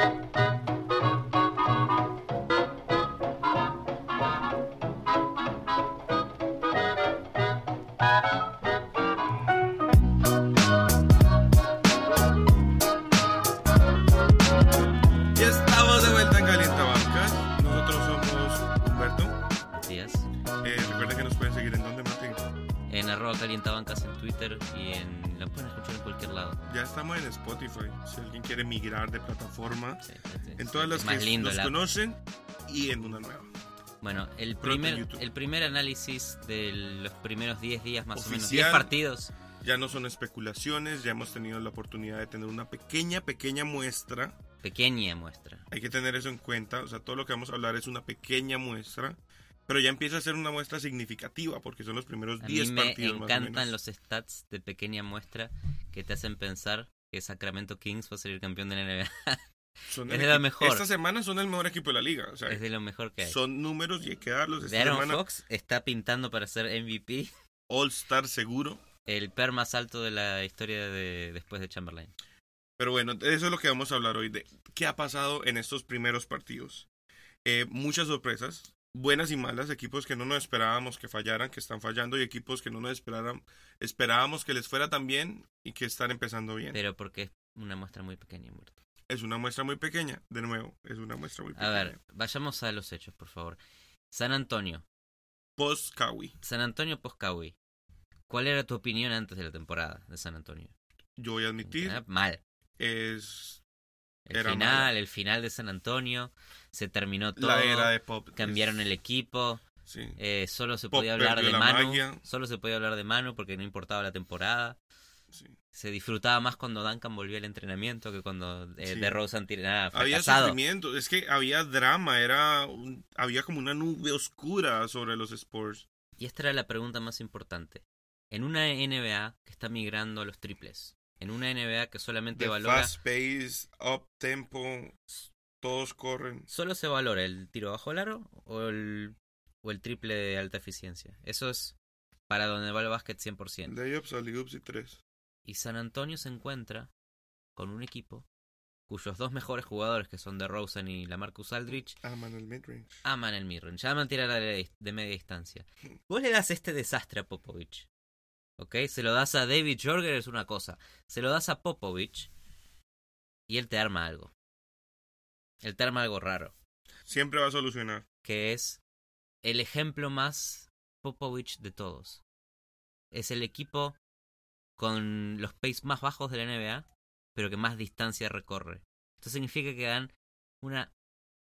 Y estamos en Spotify. Si alguien quiere migrar de plataforma, Sí, sí, en todas las que nos la- conocen y en una nueva. Bueno, el primer, el primer análisis de los primeros 10 días más o menos, Oficial. 10 partidos. Ya no son especulaciones, ya hemos tenido la oportunidad de tener una pequeña, pequeña muestra. Pequeña muestra. Hay que tener eso en cuenta. O sea, todo lo que vamos a hablar es una pequeña muestra. Pero ya empieza a ser una muestra significativa porque son los primeros A mí 10 me partidos. más o encantan menos. los stats de pequeña muestra que te hacen pensar que Sacramento Kings va a ser el campeón de la NBA. Son es de lo mejor. Esta semana son el mejor equipo de la liga. O sea, es de lo mejor que hay. son números y hay que darlos. Esta semana, Fox está pintando para ser MVP, All-Star seguro. el per más alto de la historia de después de Chamberlain. Pero bueno, eso es lo que vamos a hablar hoy de qué ha pasado en estos primeros partidos. Eh, muchas sorpresas, buenas y malas, equipos que no nos esperábamos que fallaran, que están fallando, y equipos que no nos esperaran, esperábamos que les fuera tan bien y que están empezando bien. Pero porque es una muestra muy pequeña, Humberto. Es una muestra muy pequeña, de nuevo, es una muestra muy A pequeña. ver, vayamos a los hechos, por favor. San Antonio. Post Kawi. San Antonio Poscawi. ¿Cuál era tu opinión antes de la temporada de San Antonio? Yo voy a admitir, Mal. es El Era final, mala. el final de San Antonio, se terminó todo, la era de Pop. cambiaron Es- el equipo, Sí. eh, solo se Pop podía hablar de Manu, magia. solo se podía hablar de Manu porque no importaba la temporada. sí. Se disfrutaba más cuando Duncan volvía al entrenamiento que cuando eh, Sí. de Rosen Había sufrimiento, es que había drama, era un- había como una nube oscura sobre los Spurs. Y esta era la pregunta más importante. En una NBA que está migrando a los triples, en una NBA que solamente De valora fast pace, up tempo, todos corren. ¿Solo se valora el tiro bajo el aro o el, o el triple de alta eficiencia? Eso es para donde va el básquet 100%. Layups, alley-oops y tres. Y San Antonio se encuentra con un equipo cuyos dos mejores jugadores, que son DeRozan y Lamarcus Aldridge, Aman el midrange. aman el midrange, aman tirar de, de media distancia. Vos le das este desastre a Popovich. ¿Ok? Se lo das a David Jorger es una cosa. Se lo das a Popovich y él te arma algo. Él te arma algo raro. Siempre va a solucionar. que es el ejemplo más Popovich de todos. Es el equipo con los pace más bajos de la NBA, pero que más distancia recorre. Esto significa que dan una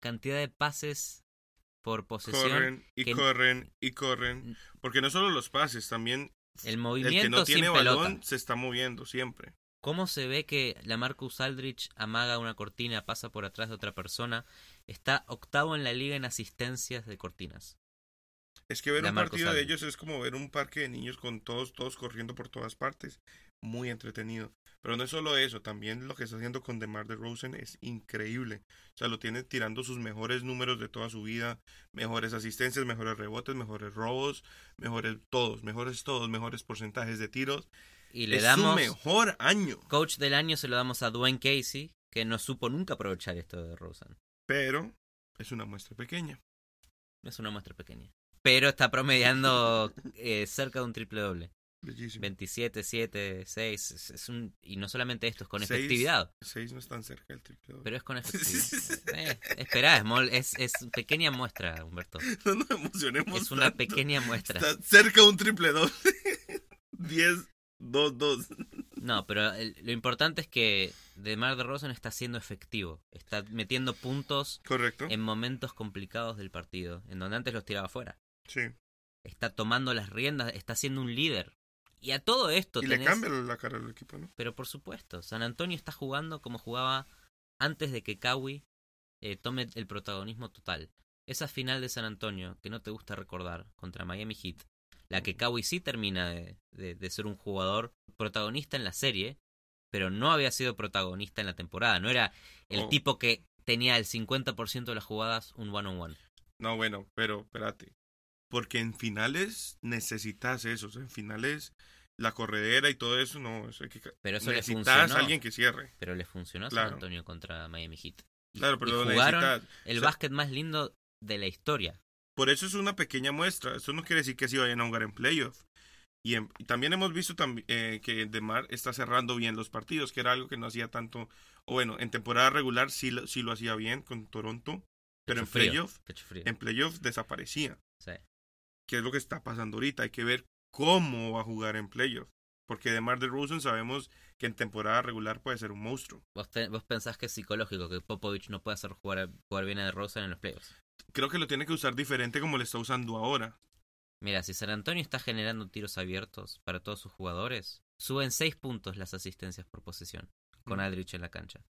cantidad de pases por posesión. Corren y que- corren y corren. Porque no solo los pases, también El el movimiento que no tiene sin balón pelota. se está moviendo siempre. ¿Cómo se ve que la Marcus Aldrich amaga una cortina, pasa por atrás de otra persona? Está octavo en la liga en asistencias de cortinas. Es que ver La un Marcos partido de ellos es como ver un parque de niños con todos, todos corriendo por todas partes. Muy entretenido. Pero no es solo eso, también lo que está haciendo con DeMar DeRozan es increíble. O sea, lo tiene tirando sus mejores números de toda su vida, mejores asistencias, mejores rebotes, mejores robos, mejores todos, mejores todos, mejores porcentajes de tiros. Y le es damos su mejor año. coach del año se lo damos a Dwayne Casey, que no supo nunca aprovechar esto de Rosen. Pero es una muestra pequeña. Es una muestra pequeña. Pero está promediando eh, cerca de un triple doble. Bellísimo. 27, 7, 6. Es, es un, y no solamente esto, es con efectividad. Seis no están cerca del triple. Pero es con efectividad. eh, esperá, es, es, es pequeña muestra, Humberto. No nos emocionemos. Es una tanto. pequeña muestra. Está cerca de un triple doble. 10, 2, 2. No, pero el- lo importante es que DeMar DeRozan está siendo efectivo. Está metiendo puntos Correcto. en momentos complicados del partido, en donde antes los tiraba fuera. Sí. Está tomando las riendas, está siendo un líder. Y a todo esto Y le cambia la cara al equipo, ¿no? Pero por supuesto, San Antonio está jugando como jugaba antes de que Kawhi eh, tome el protagonismo total. Esa final de San Antonio, que no te gusta recordar, contra Miami Heat, la que Kawhi sí termina de, de- de ser un jugador protagonista en la serie, pero no había sido protagonista en la temporada. No era el Oh. tipo que tenía el 50% de las jugadas un one-on-one. No, bueno, pero espérate. Porque en finales necesitas eso. O sea, en finales la corredera y todo eso, no. Eso hay que... Pero eso le necesitas a alguien que cierre. Pero le funcionó a Claro. San Antonio contra Miami Heat. y- Claro, pero y jugaron necesitas. el o sea- básquet más lindo de la historia. Por eso es una pequeña muestra. Esto no quiere decir que sí vayan a jugar en playoff. Y, en- y también hemos visto tambi- eh, que DeMar está cerrando bien los partidos, que era algo que no hacía tanto. O bueno, en temporada regular sí lo, sí lo hacía bien con Toronto, pero en Pecho playoff, frío. en playoff desaparecía. Sí. Que es lo que está pasando ahorita. Hay que ver cómo va a jugar en playoff. Porque DeMar DeRozan sabemos que en temporada regular puede ser un monstruo. ¿Vos, te- vos pensás que es psicológico que Popovich no puede hacer jugar, jugar bien a DeRozan en los playoffs. Creo que lo tiene que usar diferente como lo está usando ahora. Mira, si San Antonio está generando tiros abiertos para todos sus jugadores, suben 6 puntos las asistencias por posesión con Mm. Aldrich en la cancha.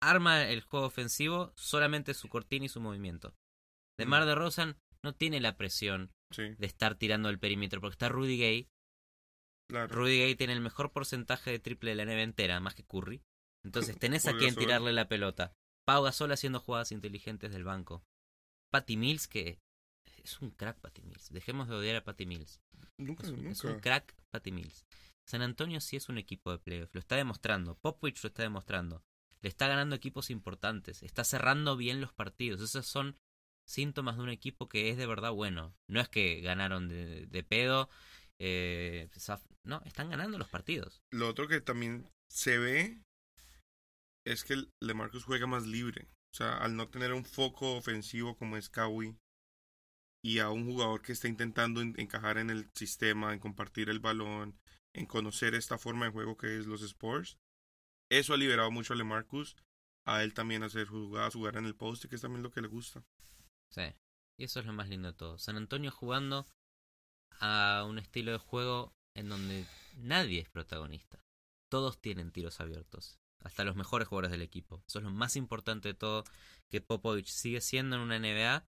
Arma el juego ofensivo solamente su cortina y su movimiento. De Mm. Mar de Rosan no tiene la presión Sí, de estar tirando el perímetro porque está Rudy Gay. claro. Rudy Gay tiene el mejor porcentaje de triple de la NBA entera, más que Curry. Entonces tenés a quien tirarle la pelota. Pau Gasol haciendo jugadas inteligentes del banco. Patty Mills, que es un crack Patty Mills. Dejemos de odiar a Patty Mills. Nunca, Es un, es nunca. un crack Patty Mills. San Antonio sí es un equipo de playoff. Lo está demostrando. Popovich lo está demostrando. Le está ganando equipos importantes. Está cerrando bien los partidos. Esos son síntomas de un equipo que es de verdad bueno. No es que ganaron de, pedo. eh, no, están ganando los partidos. Lo otro que también se ve es que LeMarcus juega más libre. O sea, al no tener un foco ofensivo como es Kawhi y a un jugador que está intentando en- encajar en el sistema, en compartir el balón, en conocer esta forma de juego que es los Spurs, eso ha liberado mucho a LeMarcus. A él también hacer jugadas, jugar en el poste, que es también lo que le gusta. Sí. Y eso es lo más lindo de todo. San Antonio jugando a un estilo de juego en donde nadie es protagonista. Todos tienen tiros abiertos. Hasta los mejores jugadores del equipo. Eso es lo más importante de todo. Que Popovich sigue siendo en una NBA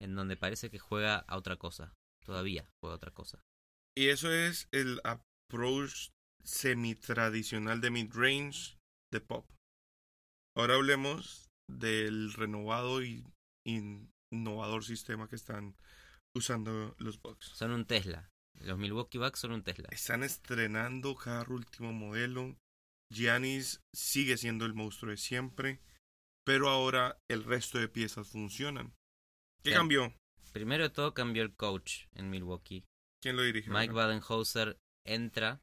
en donde parece que juega a otra cosa. Todavía juega a otra cosa. Y eso es el approach semi-tradicional de mid-range de pop. Ahora hablemos del renovado y innovador sistema que están usando los Bucks. Son un Tesla. Los Milwaukee Bucks son un Tesla. Están estrenando cada último modelo. Giannis sigue siendo el monstruo de siempre, pero ahora el resto de piezas funcionan. ¿Qué cambió? Primero de todo cambió el coach en Milwaukee. ¿Quién lo dirigió? Mike Badenhauser entra.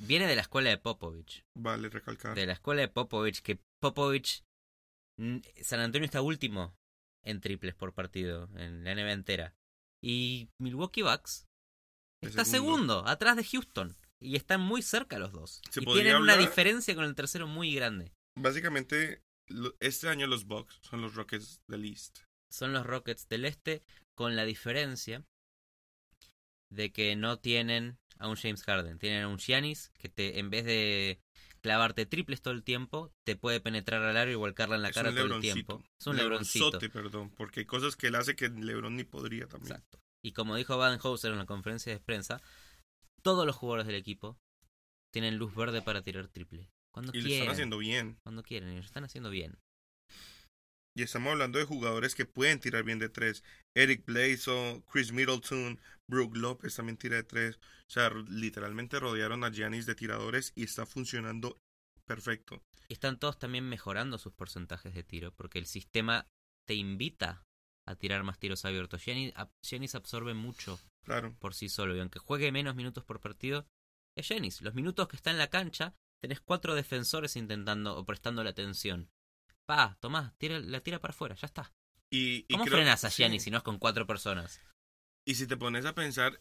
Viene de la escuela de Popovich. Vale, recalcar. de la escuela de Popovich, que Popovich, San Antonio está último en triples por partido en la NBA entera. Y Milwaukee Bucks está segundo. segundo, atrás de Houston. Y están muy cerca los dos. Se y tienen una diferencia con el tercero muy grande. Básicamente, este año los Bucks son los Rockets del East. Son los Rockets del Este, con la diferencia de que no tienen a un James Harden. Tienen a un Giannis que te, en vez de clavarte triples todo el tiempo, te puede penetrar al área y volcarla en la Es cara todo el lebroncito. tiempo. Es un lebroncito. Lebronzote, perdón, porque hay cosas que él hace que Lebron ni podría también. Exacto. Y como dijo Badenhauser en la conferencia de prensa, todos los jugadores del equipo tienen luz verde para tirar triple. Cuando Y lo están haciendo bien. Cuando quieren, y lo están haciendo bien. Y estamos hablando de jugadores que pueden tirar bien de tres. Eric Bledsoe, Chris Middleton, Brook López también tira de tres. O sea, literalmente rodearon a Giannis de tiradores y está funcionando perfecto. Están todos también mejorando sus porcentajes de tiro, porque el sistema te invita a tirar más tiros abiertos. Giannis, Giannis absorbe mucho Claro. por sí solo, y aunque juegue menos minutos por partido, es Giannis. Los minutos que está en la cancha, tenés cuatro defensores intentando o prestando la atención. Pa, tomá, tira, la tira para afuera, ya está. Y, y ¿Cómo creo- frenas a sí. Giannis si no es con cuatro personas? Y si te pones a pensar,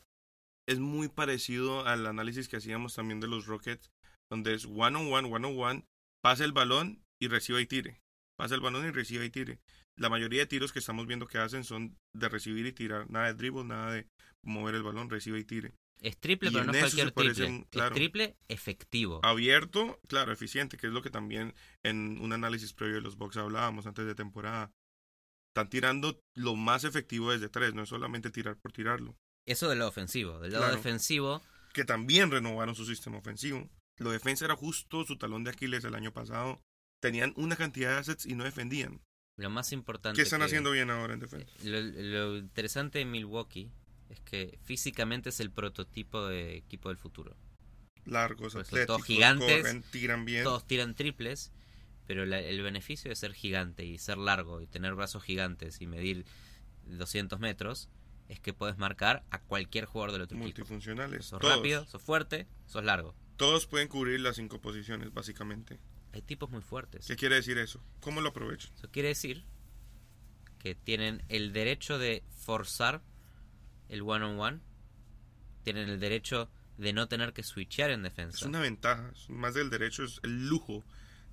es muy parecido al análisis que hacíamos también de los Rockets, donde es one on one, one on one, pasa el balón y reciba y tire. Pasa el balón y reciba y tire. La mayoría de tiros que estamos viendo que hacen son de recibir y tirar. Nada de dribble, nada de mover el balón, reciba y tire. Es triple, Y pero no es cualquier triple. un- claro. Es triple efectivo. Abierto, claro, eficiente, que es lo que también en un análisis previo de los Bucks hablábamos antes de temporada. Están tirando lo más efectivo desde tres, no es solamente tirar por tirarlo. Eso del lado ofensivo. Del lado Claro. defensivo, que también renovaron su sistema ofensivo. Lo defensa era justo su talón de Aquiles el año pasado. Tenían una cantidad de assets y no defendían. lo más importante. ¿Qué están que- haciendo bien ahora en defensa? Lo, lo interesante de Milwaukee es que físicamente es el prototipo de equipo del futuro. Largos, Pues atléticos, todos gigantes, corren, tiran bien. Todos tiran triples, pero la- el beneficio de ser gigante y ser largo y tener brazos gigantes y medir 200 metros es que puedes marcar a cualquier jugador del otro equipo. Multifuncionales. Sos rápido, sos fuerte, sos largo. todos pueden cubrir las cinco posiciones, básicamente. Hay tipos muy fuertes. ¿Qué quiere decir eso? ¿Cómo lo aprovechan? Eso quiere decir que tienen el derecho de forzar el one on one, tienen el derecho de no tener que switchear en defensa. Es una ventaja. Más del derecho es el lujo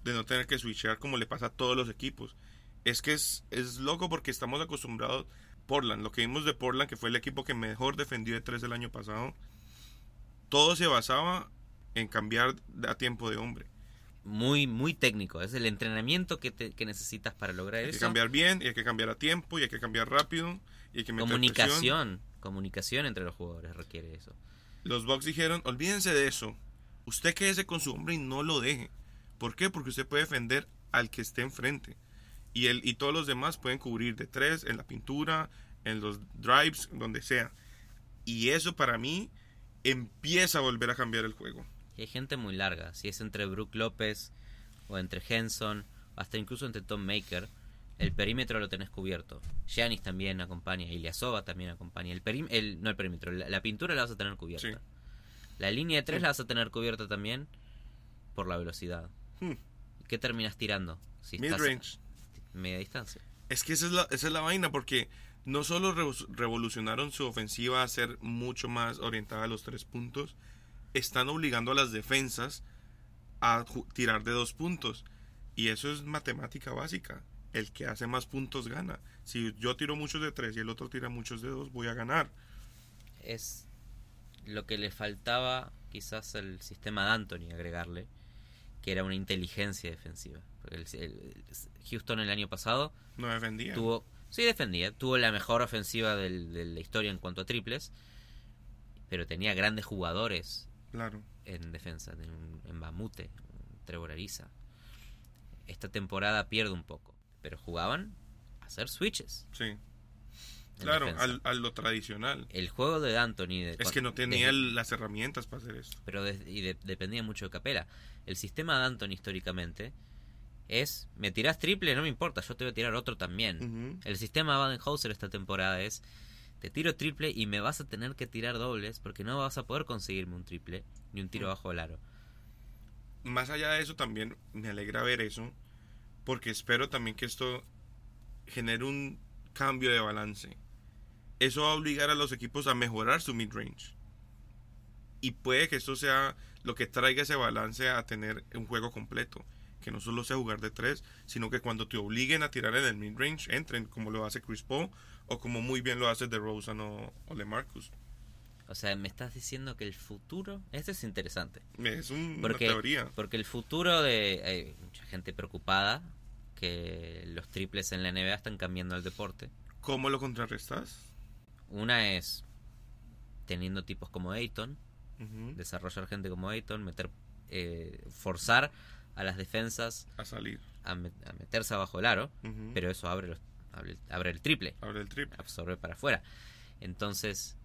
de no tener que switchear como le pasa a todos los equipos. Es que es, es loco porque estamos acostumbrados. Portland, lo que vimos de Portland, que fue el equipo que mejor defendió de tres el año pasado, todo se basaba en cambiar a tiempo de hombre. Muy, muy técnico. Es el entrenamiento que, te- que necesitas para lograr Hay que eso. cambiar bien, y hay que cambiar a tiempo, y hay que cambiar rápido, y hay que meter presión. Comunicación. Entre los jugadores requiere eso. Los Bucks dijeron, olvídense de eso. Usted quédese con su hombre y no lo deje. ¿Por qué? Porque usted puede defender al que esté enfrente. Y, él, y todos los demás pueden cubrir de tres, en la pintura, en los drives, donde sea. Y eso para mí empieza a volver a cambiar el juego. Y hay gente muy larga. Si es entre Brook López o entre Henson, hasta incluso entre Tom Maker, el perímetro lo tenés cubierto. Giannis también acompaña, Ilyasova también acompaña. El perim el, no el perímetro, la, la pintura la vas a tener cubierta. Sí. La línea de tres Sí. la vas a tener cubierta también por la velocidad. Hmm. ¿Qué terminas tirando? Si Mid-range. media distancia. Es que esa es, la, esa es la vaina, porque no solo revo- revolucionaron su ofensiva a ser mucho más orientada a los tres puntos, están obligando a las defensas a tirar de dos puntos. Y eso es matemática básica. El que hace más puntos gana. Si yo tiro muchos de tres y el otro tira muchos de dos, voy a ganar. Es lo que le faltaba quizás al sistema de Anthony agregarle, que era una inteligencia defensiva. El- Houston el año pasado No defendía. tuvo, sí defendía, tuvo la mejor ofensiva del- de la historia en cuanto a triples, pero tenía grandes jugadores Claro. en defensa, en, en Bamute, en Trevor Ariza. Esta temporada pierde un poco, pero jugaban a hacer switches. Sí. Claro, al, a lo tradicional. El juego de Anthony de- Es que no tenía desde- las herramientas para hacer esto. pero y de- dependía mucho de Capela. El sistema de Anthony históricamente es, me tirás triple, no me importa, yo te voy a tirar otro también. El sistema de Badenhauser esta temporada es, te tiro triple y me vas a tener que tirar dobles porque no vas a poder conseguirme un triple ni un tiro Mm. bajo el aro. más allá de eso también me alegra ver eso porque espero también que esto genere un cambio de balance. Eso va a obligar a los equipos a mejorar su mid range y puede que esto sea lo que traiga ese balance a tener un juego completo que no solo sea jugar de tres sino que cuando te obliguen a tirar en el mid range entren como lo hace Chris Paul o como muy bien lo hace DeRozan o, o LeMarcus O sea, me estás diciendo que el futuro, este es interesante, es un- una teoría porque el futuro de, hay mucha gente preocupada que los triples en la NBA están cambiando el deporte. ¿cómo lo contrarrestas? Una es teniendo tipos como Ayton, desarrollar gente como Ayton, meter, eh, forzar a las defensas a salir a, me- a meterse abajo del aro, pero eso abre, los- abre, abre el triple, Abre el triple. absorbe para afuera. Entonces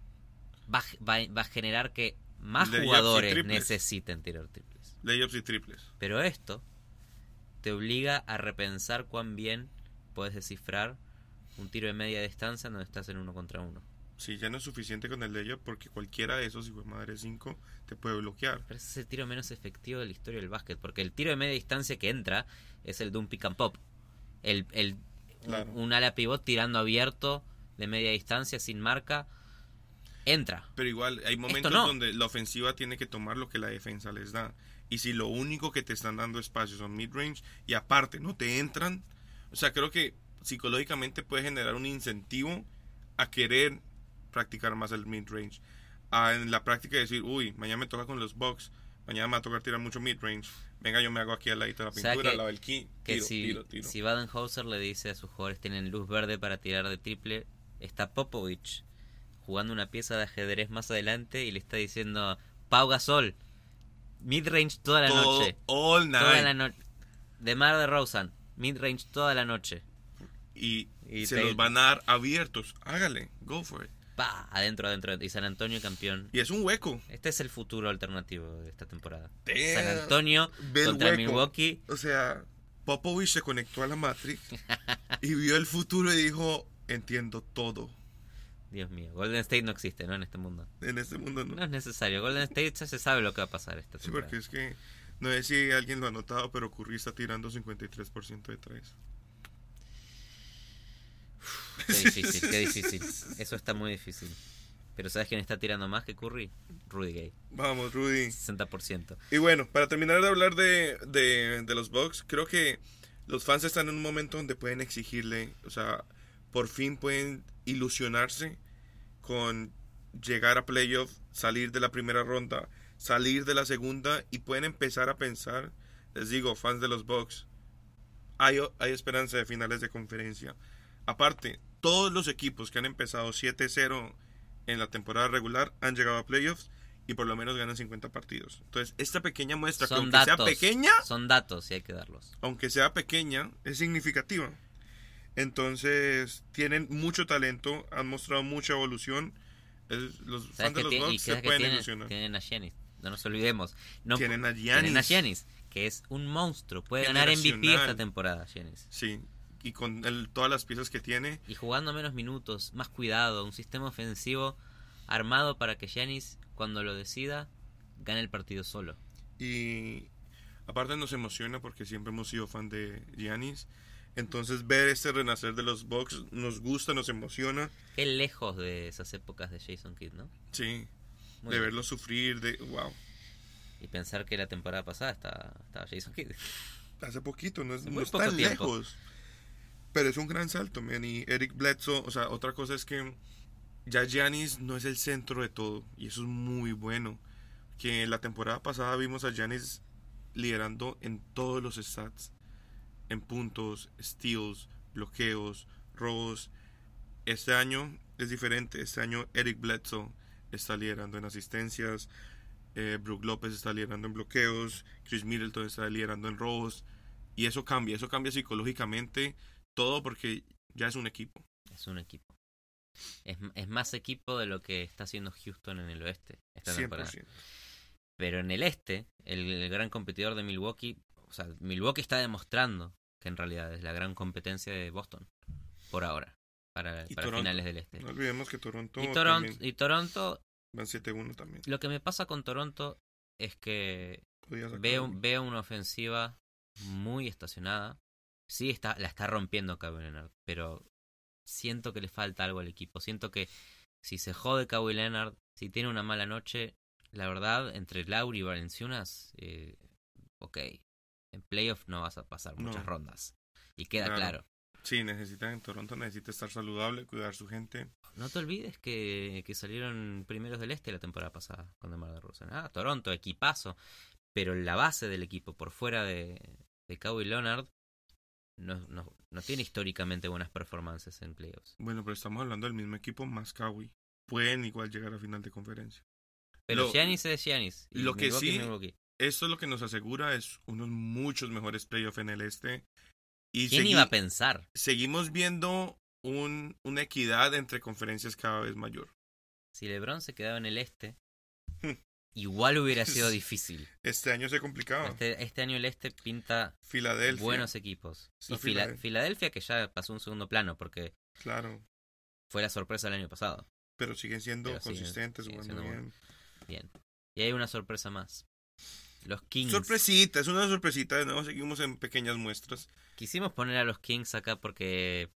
va, a- va, va a generar que más Layups jugadores necesiten tirar triples. Layups y triples. Pero esto te obliga a repensar cuán bien puedes descifrar un tiro de media distancia donde estás en uno contra uno. Sí, ya no es suficiente con el layup porque cualquiera de esos, hijo de madre 5, te puede bloquear. Pero ese es el tiro menos efectivo de la historia del básquet. Porque el tiro de media distancia que entra es el de un pick and pop. El, el, Claro. un, un ala pivot tirando abierto de media distancia sin marca. Entra. Pero igual hay momentos no. donde la ofensiva tiene que tomar lo que la defensa les da. Y si lo único que te están dando espacios son mid-range y aparte no te entran, o sea, creo que psicológicamente puede generar un incentivo a querer practicar más el mid-range. En la práctica decir, uy, mañana me toca con los Bucks, mañana me va a tocar tirar mucho mid-range. Venga, yo me hago aquí al ladito de la O sea pintura, que- al lado del key, Que tiro, si, tiro, tiro. si Badenhauser le dice a sus jugadores tienen luz verde para tirar de triple, está Popovich jugando una pieza de ajedrez más adelante y le está diciendo Pau Gasol, midrange toda la Todo- noche. all night. Toda la noche. De Mar de Rosen, midrange toda la noche. y, Y se los van a dar abiertos. Hágale, go for it. Pa, adentro, adentro. Y San Antonio campeón. Y es un hueco. Este es el futuro alternativo de esta temporada. Damn. San Antonio contra hueco. Milwaukee. O sea, Popovich se conectó a la Matrix y vio el futuro y dijo, entiendo todo. Dios mío, Golden State no existe, ¿no? En este mundo. En este mundo no. No es necesario. Golden State ya se sabe lo que va a pasar esta Sí, temporada. porque es que no sé si alguien lo ha notado, pero Curry está tirando 53% de tres. Qué difícil, qué difícil. Eso está muy difícil. Pero ¿sabes quién está tirando más que Curry? Rudy Gay. Vamos, Rudy. 60%. Y bueno, para terminar de hablar de, de, de los Bucks, creo que los fans están en un momento donde pueden exigirle, o sea, por fin pueden ilusionarse con llegar a playoff, salir de la primera ronda, salir de la segunda y pueden empezar a pensar, les digo, fans de los Bucks, hay, hay esperanza de finales de conferencia. Aparte, todos los equipos que han empezado 7-0 en la temporada regular han llegado a playoffs y por lo menos ganan 50 partidos. Entonces, esta pequeña muestra, que Son aunque datos. sea pequeña, Son datos y hay que darlos. aunque sea pequeña, es significativa. Entonces, tienen mucho talento, han mostrado mucha evolución. Es- los ¿Sabes fans de los Bucks se pueden tienen? ilusionar. Tienen a Giannis. No nos olvidemos. No, Tienen a tienen a Giannis. Giannis, que es un monstruo. Puede ganar MVP esta temporada, Giannis. Sí, y con el- todas las piezas que tiene, Y jugando menos minutos, más cuidado, un sistema ofensivo armado para que Giannis, cuando lo decida, gane el partido solo. Y aparte nos emociona porque siempre hemos sido fan de Giannis. Entonces ver este renacer de los Bucks nos gusta, nos emociona. Qué lejos de esas épocas de Jason Kidd, ¿no? Sí, Muy de bien. verlo sufrir, de wow. Y pensar que la temporada pasada estaba, estaba Jason Kidd. Hace poquito, no es, no tan tiempo. lejos. Pero es un gran salto, man. Y Eric Bledsoe, o sea, otra cosa es que ya Giannis no es el centro de todo. Y eso es muy bueno. Que la temporada pasada vimos a Giannis liderando en todos los stats. En puntos, steals, bloqueos, robos. Este año es diferente. Este año Eric Bledsoe está liderando en asistencias. Eh, Brook López está liderando en bloqueos. Chris Middleton está liderando en robos. Y eso cambia, eso cambia psicológicamente todo porque ya es un equipo. Es un equipo. Es, es más equipo de lo que está haciendo Houston en el oeste esta temporada. 100%. Pero en el este, el, el gran competidor de Milwaukee, sea, Milwaukee está demostrando que en realidad es la gran competencia de Boston, por ahora, para, finales del este. No olvidemos que Toronto, y, y Toronto, van 7-1 también. lo que me pasa con Toronto es que veo, veo una ofensiva muy estacionada. Sí, está, la está rompiendo Kawhi Leonard, pero siento que le falta algo al equipo. Siento que si se jode Kawhi Leonard, si tiene una mala noche, la verdad, entre Lauri y Valenciunas, eh, ok. En playoff no vas a pasar No. muchas rondas. Y queda Claro. claro. Sí, necesita en Toronto necesita estar saludable, cuidar su gente. No te olvides que, que salieron primeros del este la temporada pasada con DeMar DeRozan. Ah, Toronto, equipazo. Pero la base del equipo por fuera de, de Kawhi Leonard no, no, no tiene históricamente buenas performances en playoffs. Bueno, pero estamos hablando del mismo equipo más Kawhi. Pueden igual llegar a final de conferencia. Pero Giannis es Giannis. lo que sí-. Esto es lo que nos asegura es unos muchos mejores playoffs en el este. Y ¿Quién iba a pensar? seguimos viendo un, una equidad entre conferencias cada vez mayor. Si LeBron se quedaba en el este, Hmm. igual hubiera sido difícil. Este año se complicaba. Este, este año el este pinta Filadelfia. buenos equipos. Está Y Fila- Filadelfia. Filadelfia que ya pasó un segundo plano porque Claro. fue la sorpresa del año pasado. Pero siguen siendo Pero consistentes, siguen jugando siendo bien. Bien. Y hay una sorpresa más. Los Kings. Sorpresita, es una sorpresita. De nuevo seguimos en pequeñas muestras. Quisimos poner a los Kings acá porque.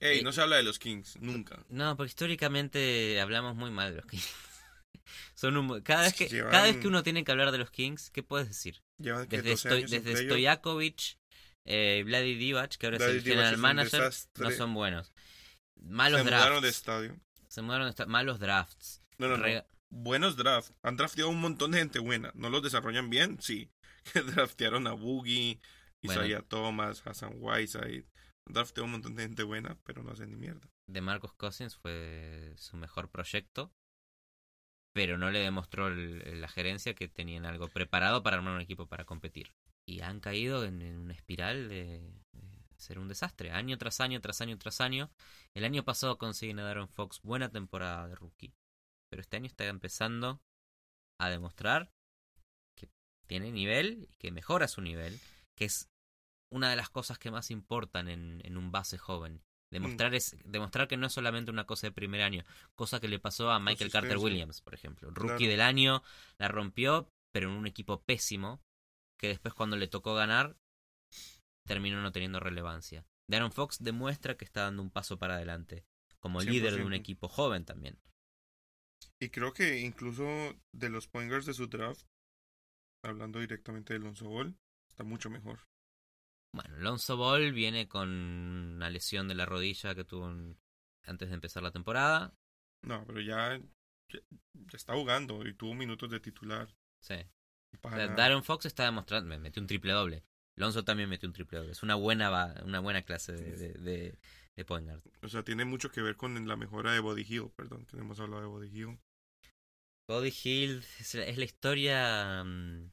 Ey, Eh, no se habla de los Kings, nunca. No, porque históricamente hablamos muy mal de los Kings. Son un- cada, vez que, Llevan- cada vez que uno tiene que hablar de los Kings, ¿qué puedes decir? Llevan Desde, 12 Sto- años en desde. Stojakovic, eh, Vladi Divac, que ahora Vladi es el general manager, no son buenos. Malos se drafts. mudaron de estadio. Se mudaron de esta- malos drafts. No, no, no. Buenos drafts. Han drafteado un montón de gente buena. ¿No los desarrollan bien? Sí. Draftearon a Boogie, Bueno. Isaiah Thomas, Hassan Whiteside. Han drafteado un montón de gente buena, pero no hacen ni mierda. de Marcos Cousins fue su mejor proyecto, pero no le demostró el- la gerencia que tenían algo preparado para armar un equipo para competir. Y han caído en, en una espiral de, de ser un desastre, año tras año, tras año, tras año. El año pasado consiguen a Darren Fox buena temporada de rookie, pero este año está empezando a demostrar que tiene nivel y que mejora su nivel, que es una de las cosas que más importan en, en un base joven. Demostrar, es, demostrar que no es solamente una cosa de primer año, cosa que le pasó a Michael Carter. Williams, por ejemplo. Rookie Claro. del año, la rompió, pero en un equipo pésimo, que después cuando le tocó ganar, terminó no teniendo relevancia. Darren Fox demuestra que está dando un paso para adelante, como líder de un 100%. equipo joven también. Y creo que incluso de los point guards de su draft, hablando directamente de Lonzo Ball, está mucho mejor. Bueno, Lonzo Ball viene con una lesión de la rodilla que tuvo antes de empezar la temporada. No, pero ya, ya, ya está jugando y tuvo minutos de titular. Sí. O para sea. Darren Fox está demostrando, me metió un triple doble. Lonzo también metió un triple doble. Es una buena, una buena clase de, de, de, de point guard. O sea, tiene mucho que ver con la mejora de Body Hill, perdón, que no hemos hablado de Body Hill. Body Hill es la, es la historia mm,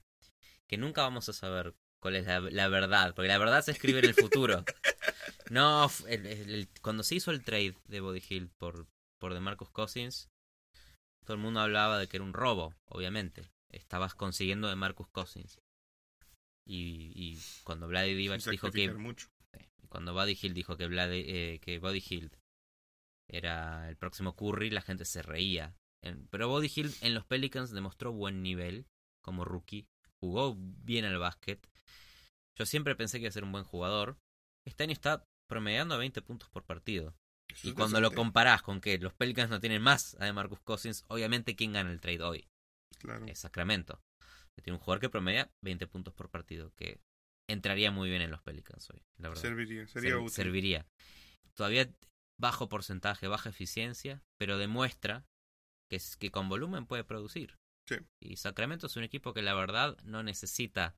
que nunca vamos a saber cuál es la, la verdad, porque la verdad se escribe en el futuro. No, el- el- el- cuando se hizo el trade de Body Hill por, por DeMarcus Cousins, todo el mundo hablaba de que era un robo, obviamente. Estabas consiguiendo DeMarcus Cousins. Y, y cuando Divac Sin dijo que mucho. cuando Buddy Hill dijo que, Vlade- eh, que Buddy Hill era el próximo Curry, la gente se reía. Pero Buddy Hill en los Pelicans demostró buen nivel como rookie. Jugó bien al básquet. Yo siempre pensé que iba a ser un buen jugador. Este año está promediando 20 puntos por partido. Eso Y cuando lo comparás con que los Pelicans no tienen más a Marcus Cousins, obviamente ¿quién gana el trade hoy? Claro. Es Sacramento. Tiene un jugador que promedia 20 puntos por partido, que entraría muy bien en los Pelicans hoy, la verdad. Serviría, sería Ser- útil. serviría. Todavía bajo porcentaje, baja eficiencia, pero demuestra que, es- que con volumen puede producir. Sí. Y Sacramento es un equipo que la verdad no necesita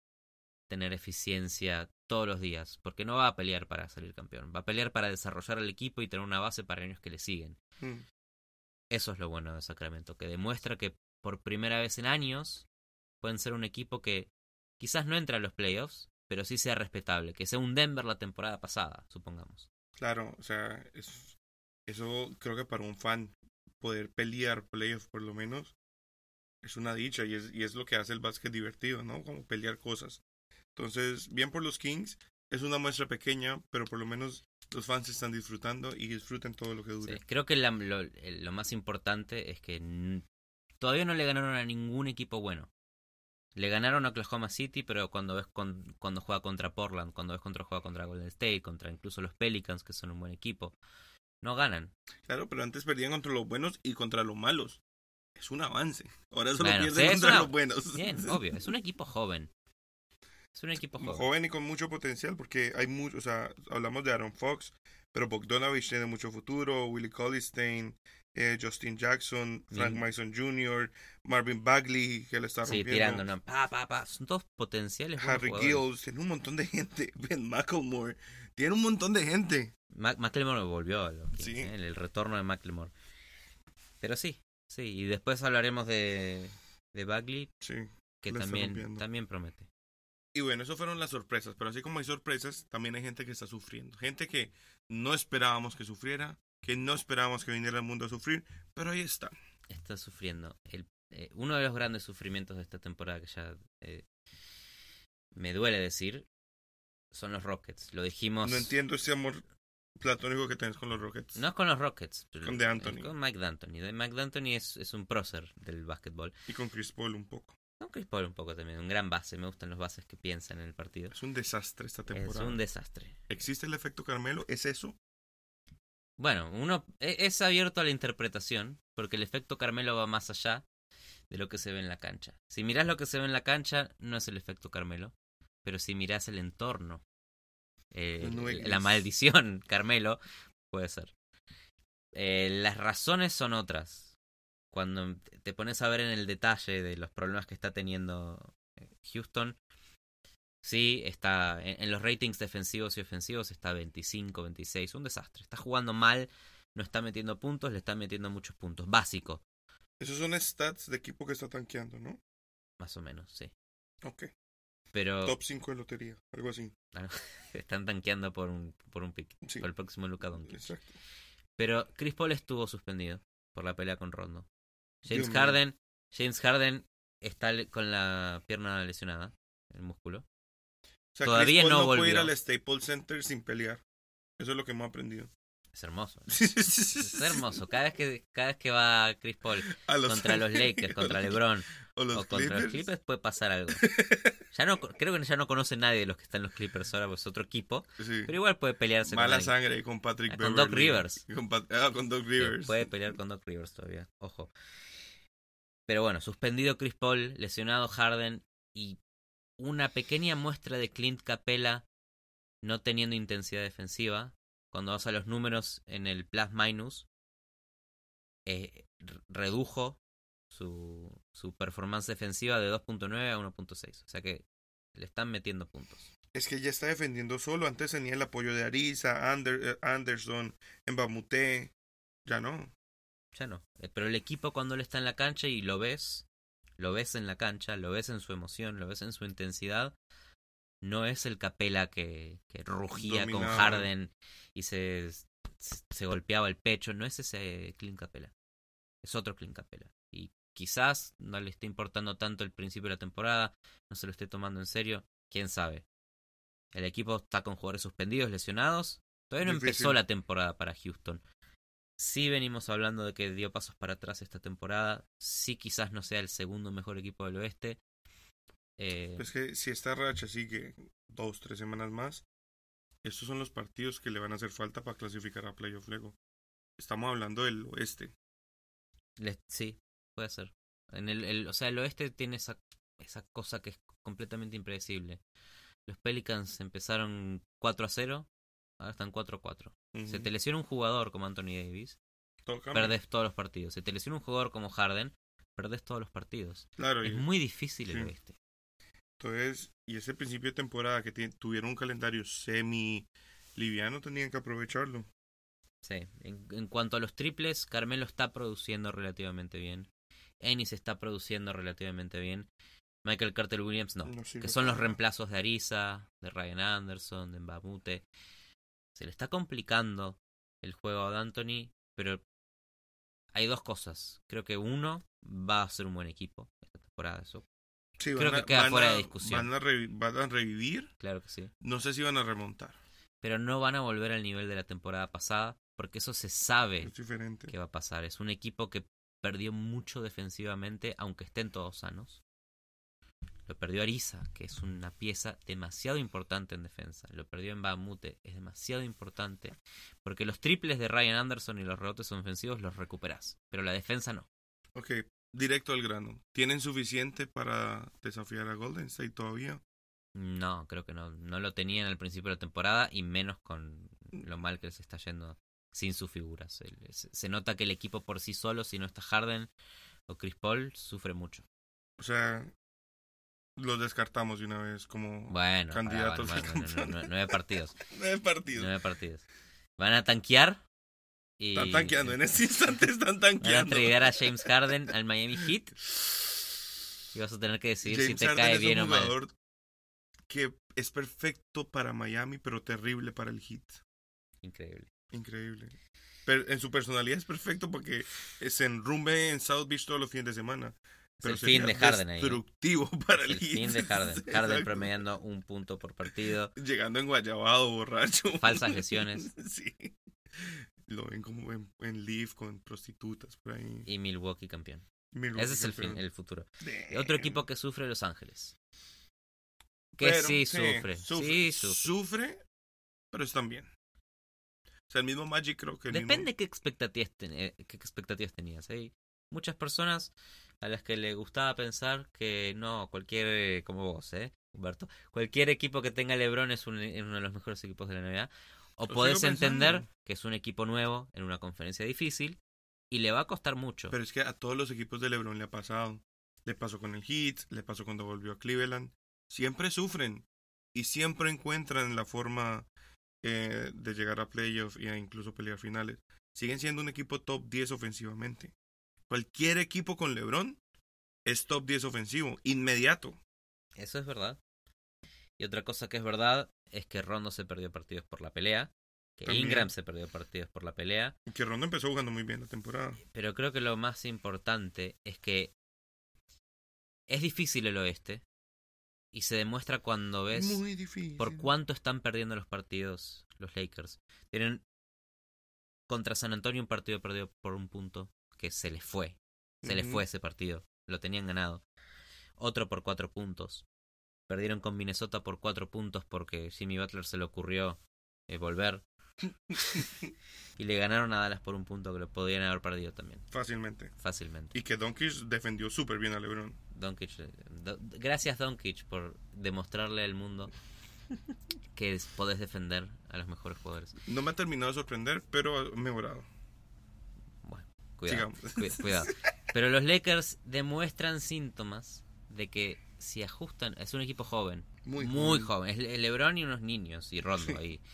tener eficiencia todos los días, porque no va a pelear para salir campeón, va a pelear para desarrollar el equipo y tener una base para años que le siguen. Mm. Eso es lo bueno de Sacramento, que demuestra que por primera vez en años pueden ser un equipo que quizás no entre a los playoffs, pero sí sea respetable, que sea un Denver la temporada pasada, supongamos. Claro, o sea, es- eso creo que para un fan poder pelear playoff por lo menos es una dicha y es, y es lo que hace el básquet divertido, ¿no? Como pelear cosas. Entonces, bien por los Kings, es una muestra pequeña, pero por lo menos los fans están disfrutando y disfruten todo lo que dure. Creo que la- lo, lo más importante es que todavía no le ganaron a ningún equipo bueno. Le ganaron a Oklahoma City, pero cuando ves con- cuando juega contra Portland, cuando ves contra juega contra Golden State, contra incluso los Pelicans, que son un buen equipo, no ganan. Claro, pero antes perdían contra los buenos y contra los malos. Es un avance. Ahora solo Bueno, pierden contra una- los buenos. Bien, obvio, es un equipo joven. Es un equipo joven. joven y con mucho potencial porque hay mucho, o sea, hablamos de Aaron Fox, pero Bogdanovich tiene mucho futuro, Willie Colistein, eh, Justin Jackson, Frank. Mason Jr., Marvin Bagley, que le está Sí, rompiendo, tirando, no, pa, pa, pa. Son todos potenciales Harry. Gills, tiene un montón de gente, Ben McElmore, tiene un montón de gente. Ma- McLemore volvió a Kings, Sí. ¿eh? el retorno de McLemore. Pero sí, sí, y después hablaremos de, de Bagley, Sí. que también, también promete. Y bueno, eso fueron las sorpresas, pero así como hay sorpresas, también hay gente que está sufriendo, gente que no esperábamos que sufriera, que no esperábamos que viniera al mundo a sufrir, pero ahí están. Está sufriendo. El, eh, uno de los grandes sufrimientos de esta temporada que ya eh, me duele decir son los Rockets. Lo dijimos. No entiendo ese amor platónico que tienes con los Rockets. No es con los Rockets. Con DeAnthony. eh, Con Mike D'Antoni. De Mike D'Antoni es, es un prócer del básquetbol. Y con Chris Paul un poco. Con Chris Paul un poco también. Un gran base. Me gustan los bases que piensan en el partido. Es un desastre esta Es temporada. un desastre. ¿Existe el efecto Carmelo? ¿Es eso? Bueno, uno e- es abierto a la interpretación, porque el efecto Carmelo va más allá de lo que se ve en la cancha. Si mirás lo que se ve en la cancha, no es el efecto Carmelo, pero si mirás el entorno, eh, la maldición Carmelo, puede ser. Eh, las razones son otras. Cuando te pones a ver en el detalle de los problemas que está teniendo eh, Houston, Sí, está en, en los ratings defensivos y ofensivos está 25, 26, un desastre. Está jugando mal, no está metiendo puntos, le están metiendo muchos puntos. Básico, Esos son stats de equipo que está tanqueando, ¿no? más o menos, sí. Ok. Pero Top 5 de lotería, algo así. están tanqueando por un, por un pick, Sí. por el próximo Luka Doncic. Exacto. Pero Chris Paul estuvo suspendido por la pelea con Rondo. James Dios mío. Harden, James Harden está con la pierna lesionada, el músculo. O sea, Todavía Chris Paul no puede ir volvió. al Staples Center sin pelear. Eso es lo que hemos aprendido. Es hermoso. Es hermoso. Cada vez que, cada vez que va Chris Paul los- contra los Lakers, contra LeBron o los o contra los Clippers. Puede pasar algo. Ya no, creo que ya no conoce nadie de los que están en los Clippers ahora, pues es otro equipo. Sí. Pero igual puede pelearse Mala con sangre con Patrick Ah, con. Doc Rivers. Con ah, con Doc Sí, Rivers. puede pelear con Doc Rivers todavía, ojo. Pero bueno, suspendido Chris Paul, lesionado Harden y una pequeña muestra de Clint Capella no teniendo intensidad defensiva. Cuando vas a los números en el plus minus, eh, redujo su, su performance defensiva de 2.9 a 1.6. O sea que le están metiendo puntos. Es que ya está defendiendo solo. Antes tenía el apoyo de Ariza, Ander- eh, Anderson, Mbamute. Ya no. Ya no. Eh, Pero el equipo cuando él está en la cancha y lo ves, lo ves en la cancha, lo ves en su emoción, lo ves en su intensidad, no es el Capela que, que rugía con. Harden y se, se golpeaba el pecho, no es ese Clint Capela. Es otro Clint Capela. Y quizás no le esté importando tanto el principio de la temporada, no se lo esté tomando en serio, quién sabe. El equipo está con jugadores suspendidos, lesionados. Todavía no Difícil. empezó la temporada para Houston. Sí venimos hablando de que dio pasos para atrás esta temporada. Sí quizás no sea el segundo mejor equipo del oeste. Eh, Es que si esta racha sigue dos, tres semanas más, estos son los partidos que le van a hacer falta para clasificar a Playoff Lego. Estamos hablando del oeste. sí, puede ser. En el, el- o sea, el oeste tiene esa, esa cosa que es completamente impredecible. Los Pelicans empezaron 4 a 0, ahora están 4 a 4. Se te lesiona un jugador como Anthony Davis, perdés todos los partidos. Se te lesiona un jugador como Harden, perdés todos los partidos. Claro, Es y- muy difícil el sí. oeste. entonces, y ese principio de temporada que tuvieron un calendario semi liviano, tenían que aprovecharlo. Sí, en, en cuanto a los triples, Carmelo está produciendo relativamente bien. Ennis está produciendo relativamente bien. Michael Carter Williams no. No que son los reemplazos de Ariza, de Ryan Anderson, de Mbamute. Se le está complicando el juego a D'Antoni, pero hay dos cosas. Creo que uno va a ser un buen equipo esta temporada, eso. Sí, Creo van a- que queda van fuera a- de discusión. Van a, van a revivir. Claro que sí. No sé si van a remontar. Pero no van a volver al nivel de la temporada pasada, porque eso se sabe qué va a pasar. Es un equipo que perdió mucho defensivamente, aunque estén todos sanos. Lo perdió Ariza, que es una pieza demasiado importante en defensa. Lo perdió en Bamute, es demasiado importante. Porque los triples de Ryan Anderson y los rebotes ofensivos los recuperás. Pero la defensa no. Ok, directo al grano. ¿Tienen suficiente para desafiar a Golden State todavía? No, creo que no. No lo tenían al principio de la temporada y menos con lo mal que les está yendo sin sus figuras. Se nota que el equipo por sí solo, si no está Harden o Chris Paul, sufre mucho. O sea, los descartamos de una vez como Bueno, Candidatos bueno, nueve, nueve partidos. nueve partidos. Nueve partidos. Van a tanquear y Están tanqueando, en este instante están van a tanqueando. a James Harden al Miami Heat y vas a tener que decidir si te Harden cae es bien o un mal. jugador que es perfecto para Miami, pero terrible para el Heat. Increíble. Increíble. Pero en su personalidad es perfecto porque se enrumbe en South Beach todos los fines de semana. Es el fin de Harden ahí. ¿eh? Para el, El fin de Harden. Harden Exacto. promediando un punto por partido. Llegando en guayabado, borracho. Falsas lesiones. sí. Lo ven como en, en Leaf con prostitutas por ahí. Y Milwaukee campeón. Milwaukee Ese es el fin, el futuro. Damn. Otro equipo que sufre Los Ángeles. Que Pero, sí sufre. Sí sufre. Sufre, pero están bien. O sea, el mismo Magic creo que Depende qué expectativas, ten- eh, qué expectativas tenías. Hay muchas personas a las que le gustaba pensar que no, cualquier, eh, como vos, ¿eh, Humberto? Cualquier equipo que tenga LeBron es, un- es uno de los mejores equipos de la NBA. O Lo podés entender que es un equipo nuevo en una conferencia difícil y le va a costar mucho. Pero es que a todos los equipos de LeBron le ha pasado. Le pasó con el Heat, le pasó cuando volvió a Cleveland. Siempre sufren y siempre encuentran la forma eh, de llegar a playoffs e incluso pelear finales. Siguen siendo un equipo top 10 ofensivamente. Cualquier equipo con LeBron es top 10 ofensivo, inmediato. Eso es verdad. Y otra cosa que es verdad es que Rondo se perdió partidos por la pelea. Que También. Ingram se perdió partidos por la pelea. Que Rondo empezó jugando muy bien la temporada. Pero creo que lo más importante es que es difícil el oeste. Y se demuestra cuando ves Muy difícil. por cuánto están perdiendo los partidos los Lakers. Tienen contra San Antonio un partido perdido por un punto que se les fue. Se les Ujú. fue ese partido. Lo tenían ganado. Otro por cuatro puntos. Perdieron con Minnesota por cuatro puntos porque Jimmy Butler se le ocurrió eh, volver. y le ganaron a Dallas por un punto que lo podían haber perdido también. Fácilmente. Fácilmente. Y que Doncic defendió súper bien a LeBron. Doncic, eh, do- gracias Doncic por demostrarle al mundo que podés defender a los mejores jugadores. No me ha terminado de sorprender, pero ha mejorado. Cuidado, cuidado. Pero los Lakers demuestran síntomas de que si ajustan, es un equipo joven, Muy muy, joven. joven, es Le- LeBron y unos niños y Rondo ahí.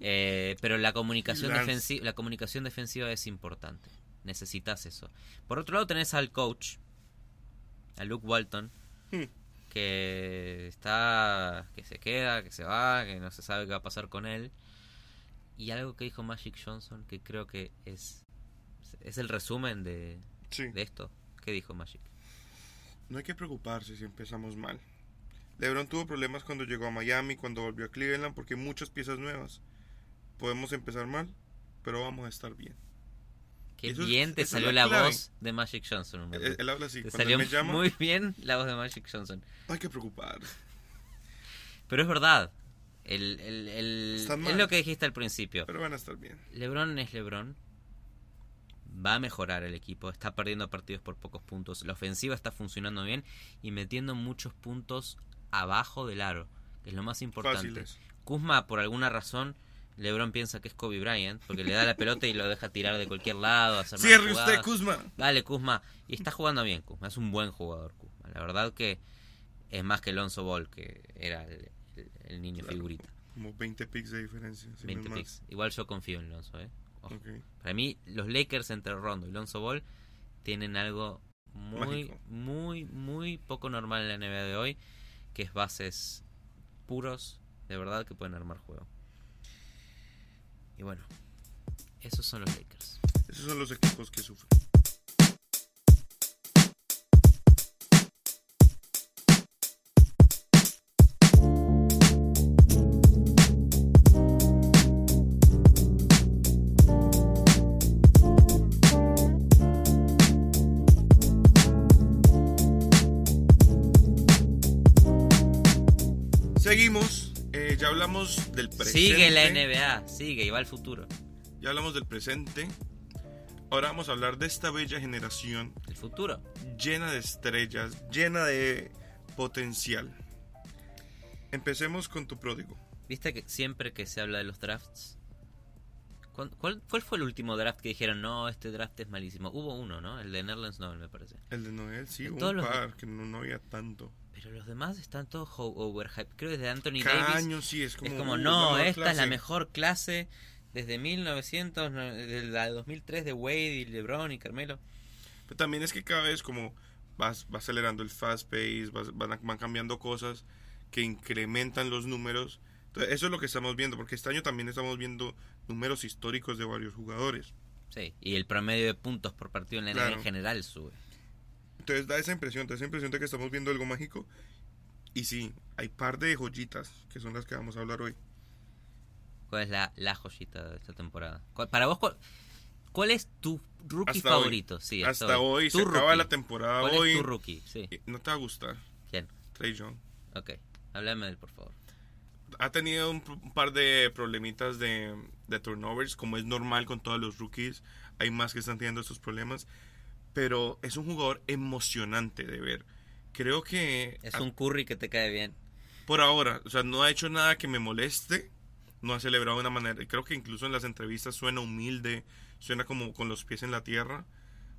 Eh, pero la comunicación defensiva, la comunicación defensiva es importante. Necesitas eso. Por otro lado tenés al coach, a Luke Walton, Hmm. que está, que se queda, que se va, que no se sabe qué va a pasar con él. Y algo que dijo Magic Johnson, que creo que es, es el resumen de, Sí. de esto. ¿Qué dijo Magic? No hay que preocuparse si empezamos mal. LeBron tuvo problemas cuando llegó a Miami, cuando volvió a Cleveland, porque hay muchas piezas nuevas. Podemos empezar mal, pero vamos a estar bien. Qué Eso es- bien te salió la clave. voz de Magic Johnson. Él, él habla así. te Cuando salió me llama, muy bien la voz de Magic Johnson. no hay que preocuparse. Pero es verdad. El, el, el- es lo que dijiste al principio. Pero van a estar bien. LeBron es LeBron. Va a mejorar el equipo. Está perdiendo partidos por pocos puntos. La ofensiva está funcionando bien y metiendo muchos puntos abajo del aro, que es lo más importante. Fáciles. Kuzma, por alguna razón, LeBron piensa que es Kobe Bryant, porque le da la pelota y lo deja tirar de cualquier lado. Hacer Cierre usted. Kuzma. Dale, Kuzma. Y está jugando bien, Kuzma. Es un buen jugador, Kuzma. La verdad que es más que Alonso Ball, que era el, el- el niño Claro. figurita. Como 20 picks de diferencia. si no es 20 más. picks. Igual yo confío en Alonso, ¿eh? Ojo. Para mí, los Lakers entre Rondo y Alonso Ball tienen algo muy, Mágico. muy, muy poco normal en la NBA de hoy, que es bases puros, de verdad, que pueden armar juego. Y bueno, esos son los Lakers. Esos son los equipos que sufren. Seguimos. eh, ya hablamos del presente. Sigue la NBA, sigue, y va al futuro. Ya hablamos del presente. Ahora vamos a hablar de esta bella generación El futuro. llena de estrellas, llena de potencial. Empecemos con tu pródigo. Viste que siempre que se habla de los drafts. ¿cuál, cuál, cuál fue el último draft que dijeron, no, este draft es malísimo? Hubo uno, ¿no? El de Nerlens Noel, me parece. El de Noel, sí, De un par, que no, no había tanto. Pero los demás están todos overhyped. Creo que desde Anthony Davis. Caño, sí, es como. es como, no, esta es la clase". mejor clase desde 1900, no, desde la 2003 de Wade y LeBron y Carmelo. Pero también es que cada vez como vas, va acelerando el fast pace, vas- van, van cambiando cosas que incrementan los números. Entonces, eso es lo que estamos viendo, porque este año también estamos viendo números históricos de varios jugadores. Sí, y el promedio de puntos por partido en la Claro. en general sube. Entonces da esa impresión, da esa impresión de que estamos viendo algo mágico. Y sí, hay par de joyitas que son las que vamos a hablar hoy. ¿Cuál es la, la joyita de esta temporada? ¿Cuál- para vos, cuál, cuál es tu rookie Hasta hoy. favorito? Sí, Hasta, hoy, Tu se acaba la temporada ¿Cuál hoy. es tu rookie? Sí. Y No te va a gustar, ¿Quién? Trey Young. Ok, háblame de él, por favor. Ha tenido un, un par de problemitas de, de turnovers, como es normal con todos los rookies. Hay más que están teniendo estos problemas. Pero es un jugador emocionante de ver. Creo que Es un Curry que te cae bien. por ahora, o sea, no ha hecho nada que me moleste. No ha celebrado de una manera. Creo que incluso en las entrevistas suena humilde, suena como con los pies en la tierra.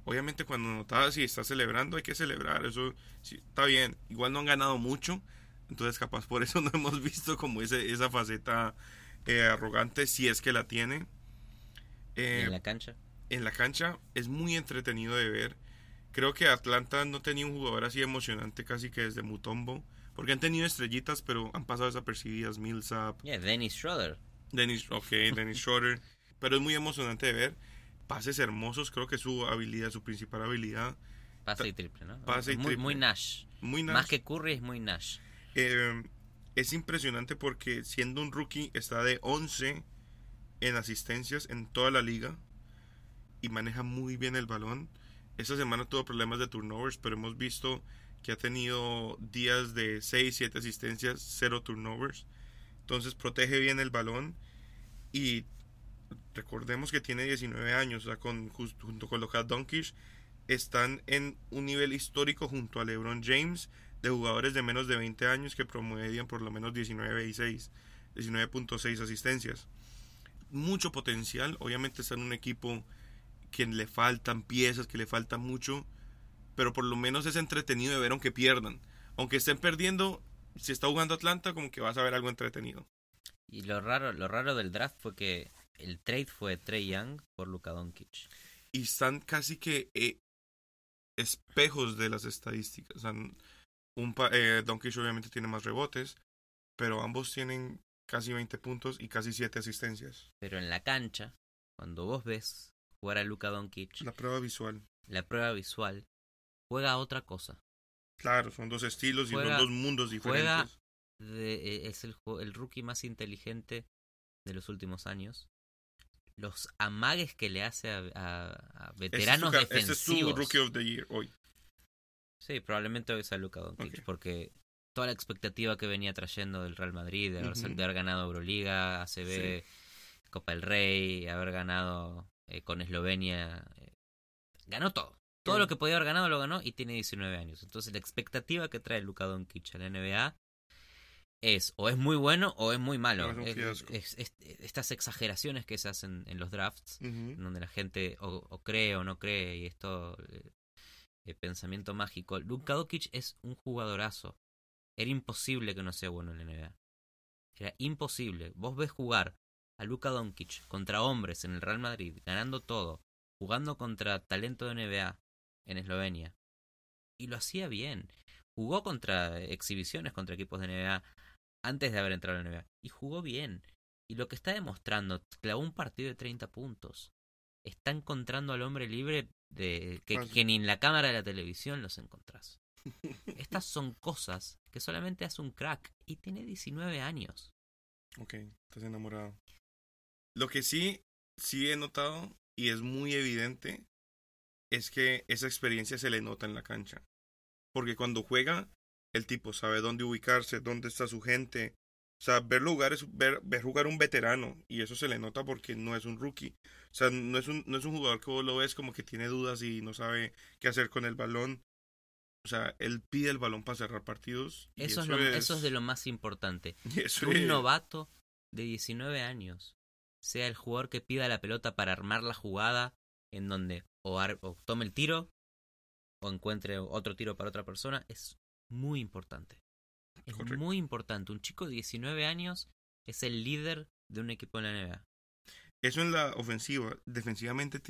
Obviamente, cuando notas si está celebrando, hay que celebrar. Eso sí, está bien. Igual no han ganado mucho. Entonces, capaz por eso no hemos visto como ese, esa faceta eh, arrogante, si es que la tiene. ¿Y Eh, en la cancha? En la cancha es muy entretenido de ver. Creo que Atlanta no tenía un jugador así emocionante casi que desde Mutombo. Porque han tenido estrellitas, pero han pasado desapercibidas. Millsap, Yeah, Dennis Schroeder. Dennis, ok, Dennis Schroeder. Pero es muy emocionante de ver. Pases hermosos, creo que su habilidad, su principal habilidad. Pase y triple, ¿no? Pase y muy, triple. muy Nash. Muy Más Nash. que Curry es muy Nash. Eh, es impresionante porque siendo un rookie está de 11 en asistencias en toda la liga y maneja muy bien el balón. Esta semana tuvo problemas de turnovers, pero hemos visto que ha tenido días de 6, 7 asistencias, 0 turnovers. Entonces protege bien el balón y recordemos que tiene 19 años, o sea, con, junto con Luka Doncic están en un nivel histórico junto a LeBron James de jugadores de menos de 20 años que promedian por lo menos 19 y 6, 19.6 asistencias. Mucho potencial, obviamente está en un equipo que le faltan piezas, que le falta mucho, pero por lo menos es entretenido de ver aunque pierdan. Aunque estén perdiendo, si está jugando Atlanta, como que vas a ver algo entretenido. Y lo raro, lo raro del draft fue que el trade fue Trey Young por Luka Doncic. Y están casi que eh, espejos de las estadísticas. O sea, un eh, Doncic obviamente tiene más rebotes, pero ambos tienen casi 20 puntos y casi 7 asistencias. Pero en la cancha, cuando vos ves jugar a Luka Doncic, la prueba visual, la prueba visual juega otra cosa. Claro, son dos estilos y son dos mundos diferentes. Eh, es el, el rookie más inteligente de los últimos años. Los amagues que le hace a, a, veteranos defensivos. Este es tu Rookie of the Year hoy. Sí, probablemente hoy sea Luka Doncic, porque toda la expectativa que venía trayendo del Real Madrid, de haber, ganado Euroliga, ACB, Copa del Rey, haber ganado eh, con Eslovenia, eh, ganó todo. Todo lo que podía haber ganado lo ganó y tiene 19 años. Entonces la expectativa que trae Luka Doncic a la NBA es o es muy bueno o es muy malo. estas exageraciones que se hacen en los drafts, donde la gente o, cree o no cree, y esto, eh, pensamiento mágico. Luka Doncic es un jugadorazo. Era imposible que no sea bueno en la NBA. Era imposible. Vos ves jugar a Luka Doncic contra hombres en el Real Madrid, ganando todo, jugando contra talento de NBA en Eslovenia. Y lo hacía bien. Jugó contra exhibiciones contra equipos de NBA antes de haber entrado en la NBA. Y jugó bien. Y lo que está demostrando, clavó un partido de 30 puntos. Está encontrando al hombre libre de que, ni en la cámara de la televisión los encontrás. Estas son cosas que solamente hace un crack y tiene 19 años. Ok, estás enamorado. Lo que sí, sí he notado y es muy evidente es que esa experiencia se le nota en la cancha. Porque cuando juega, el tipo sabe dónde ubicarse, dónde está su gente. O sea, ver lugares, ver, ver jugar un veterano, y eso se le nota porque no es un rookie. O sea, no es un, no es un jugador que vos lo ves como que tiene dudas y no sabe qué hacer con el balón. O sea, él pide el balón para cerrar partidos. Eso, es, lo, eso es de lo más importante. un novato de 19 años sea el jugador que pida la pelota para armar la jugada en donde o, o tome el tiro o encuentre otro tiro para otra persona es muy importante. Es muy importante. Un chico de 19 años es el líder de un equipo en la NBA. Eso en la ofensiva. Defensivamente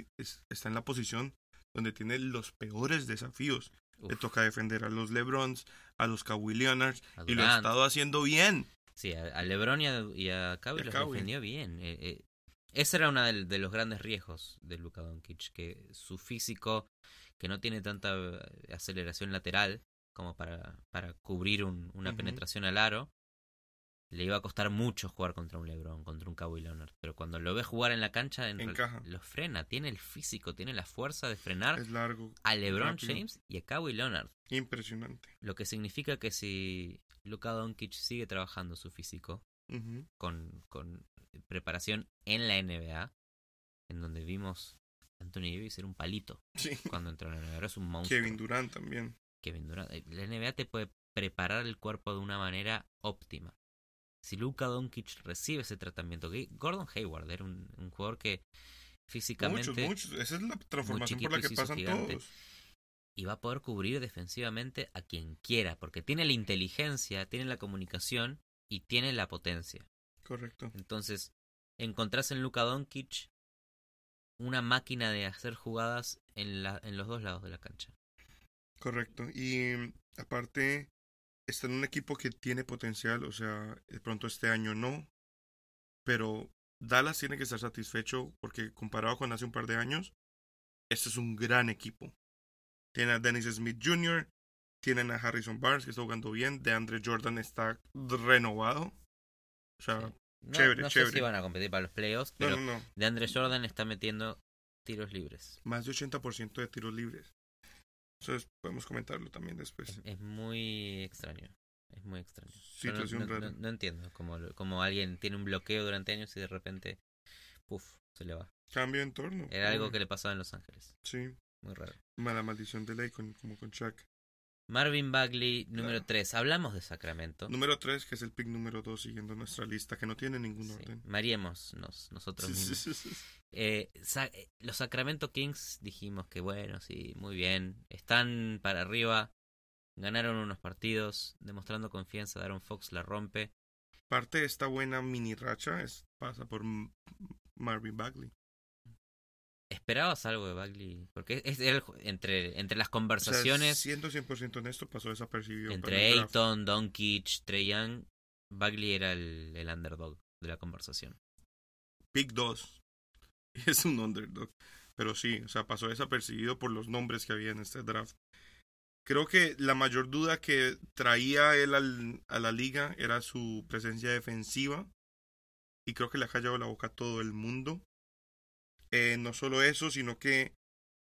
está en la posición donde tiene los peores desafíos. Le toca defender a los LeBrons, a los Kawhi Leonard, y lo ha estado haciendo bien. Sí, a, LeBron y a, y a Kawhi los defendió bien. Eh, eh, ese era uno de, los grandes riesgos de Luka Doncic, que su físico, que no tiene tanta eh, aceleración lateral, como para, para cubrir una penetración al aro, le iba a costar mucho jugar contra un LeBron, contra un Kawhi Leonard. Pero cuando lo ve jugar en la cancha, en lo frena. Tiene el físico, tiene la fuerza de frenar a LeBron James y a Kawhi Leonard. Impresionante. Lo que significa que si Luka Doncic sigue trabajando su físico con, con preparación en la NBA, en donde vimos a Anthony Davis ser un palito cuando entró en la NBA. Es un monstruo. Kevin Durant también. Kevin Durant. Eh, la NBA te puede preparar el cuerpo de una manera óptima. Si Luka Doncic recibe ese tratamiento, que Gordon Hayward era un, jugador que físicamente. Muchos, muchos. Esa es la transformación por la que pasan todos. Y va a poder cubrir defensivamente a quien quiera, porque tiene la inteligencia, tiene la comunicación y tiene la potencia. Correcto. Entonces, encontrás en Luka Doncic una máquina de hacer jugadas en, la, en los dos lados de la cancha. Correcto. Y mm, aparte, está en un equipo que tiene potencial, o sea, de pronto este año no, pero Dallas tiene que estar satisfecho porque comparado con hace un par de años, este es un gran equipo. Tiene a Dennis Smith Jr., Tienen a Harrison Barnes, que está jugando bien. De Andre Jordan está renovado. O sea, Sí. No, Chévere, no sé chévere. si van a competir para los playoffs, pero no, no. de Andre Jordan está metiendo tiros libres. Más de 80% de tiros libres. Entonces, podemos comentarlo también después. Es, muy extraño. Es muy extraño. No, Situación no- rara. no- no entiendo cómo, cómo alguien tiene un bloqueo durante años y de repente, puf, se le va. Cambio de entorno. Era algo Mm, que le pasaba en Los Ángeles. Sí, Muy raro. mala maldición de ley, con- como con Shaq. Marvin Bagley, número Claro. 3. Hablamos de Sacramento. Número 3, que es el pick número 2, siguiendo nuestra lista, que no tiene ningún Sí, orden. Mariémonos nosotros Sí, sí, mismos. sí, sí. Eh, Sa- eh, los Sacramento Kings dijimos que bueno, sí, muy bien. Están para arriba. Ganaron unos partidos, demostrando confianza. Daron Fox la rompe. Parte de esta buena mini racha es, pasa por Marvin Bagley. ¿Esperabas algo de Bagley? Porque es, entre, entre las O sea, conversaciones siendo 100% honesto, pasó desapercibido. entre. Ayton, Doncic, Trey Young, Bagley era el, el underdog de la conversación. Pick 2. Es un underdog. Pero sí, o sea, pasó desapercibido por los nombres que había en este draft. Creo que la mayor duda que traía él al- a la liga era su presencia defensiva. Y creo que le ha callado la boca a todo el mundo. Eh, no solo eso, sino que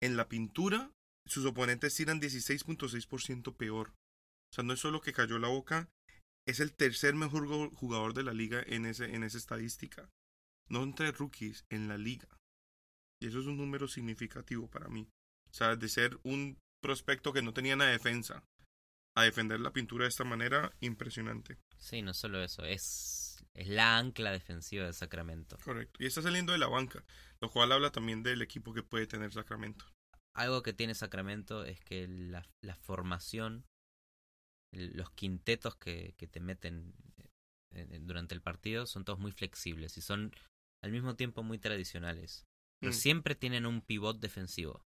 en la pintura sus oponentes tiran 16.6% peor. O sea, no es solo que cayó la boca, es el tercer mejor jugador de la liga en, ese, en esa estadística. No entre rookies, en la liga. Y eso es un número significativo para mí. O sea, de ser un prospecto que no tenía una defensa a defender la pintura de esta manera, impresionante. Sí, no solo eso, es, es la ancla defensiva de Sacramento. Correcto. Y está saliendo de la banca, lo cual habla también del equipo que puede tener Sacramento. Algo que tiene Sacramento es que la, la formación, los quintetos que, que te meten eh, eh, durante el partido son todos muy flexibles y son al mismo tiempo muy tradicionales. Pero Mm. siempre tienen un pivot defensivo.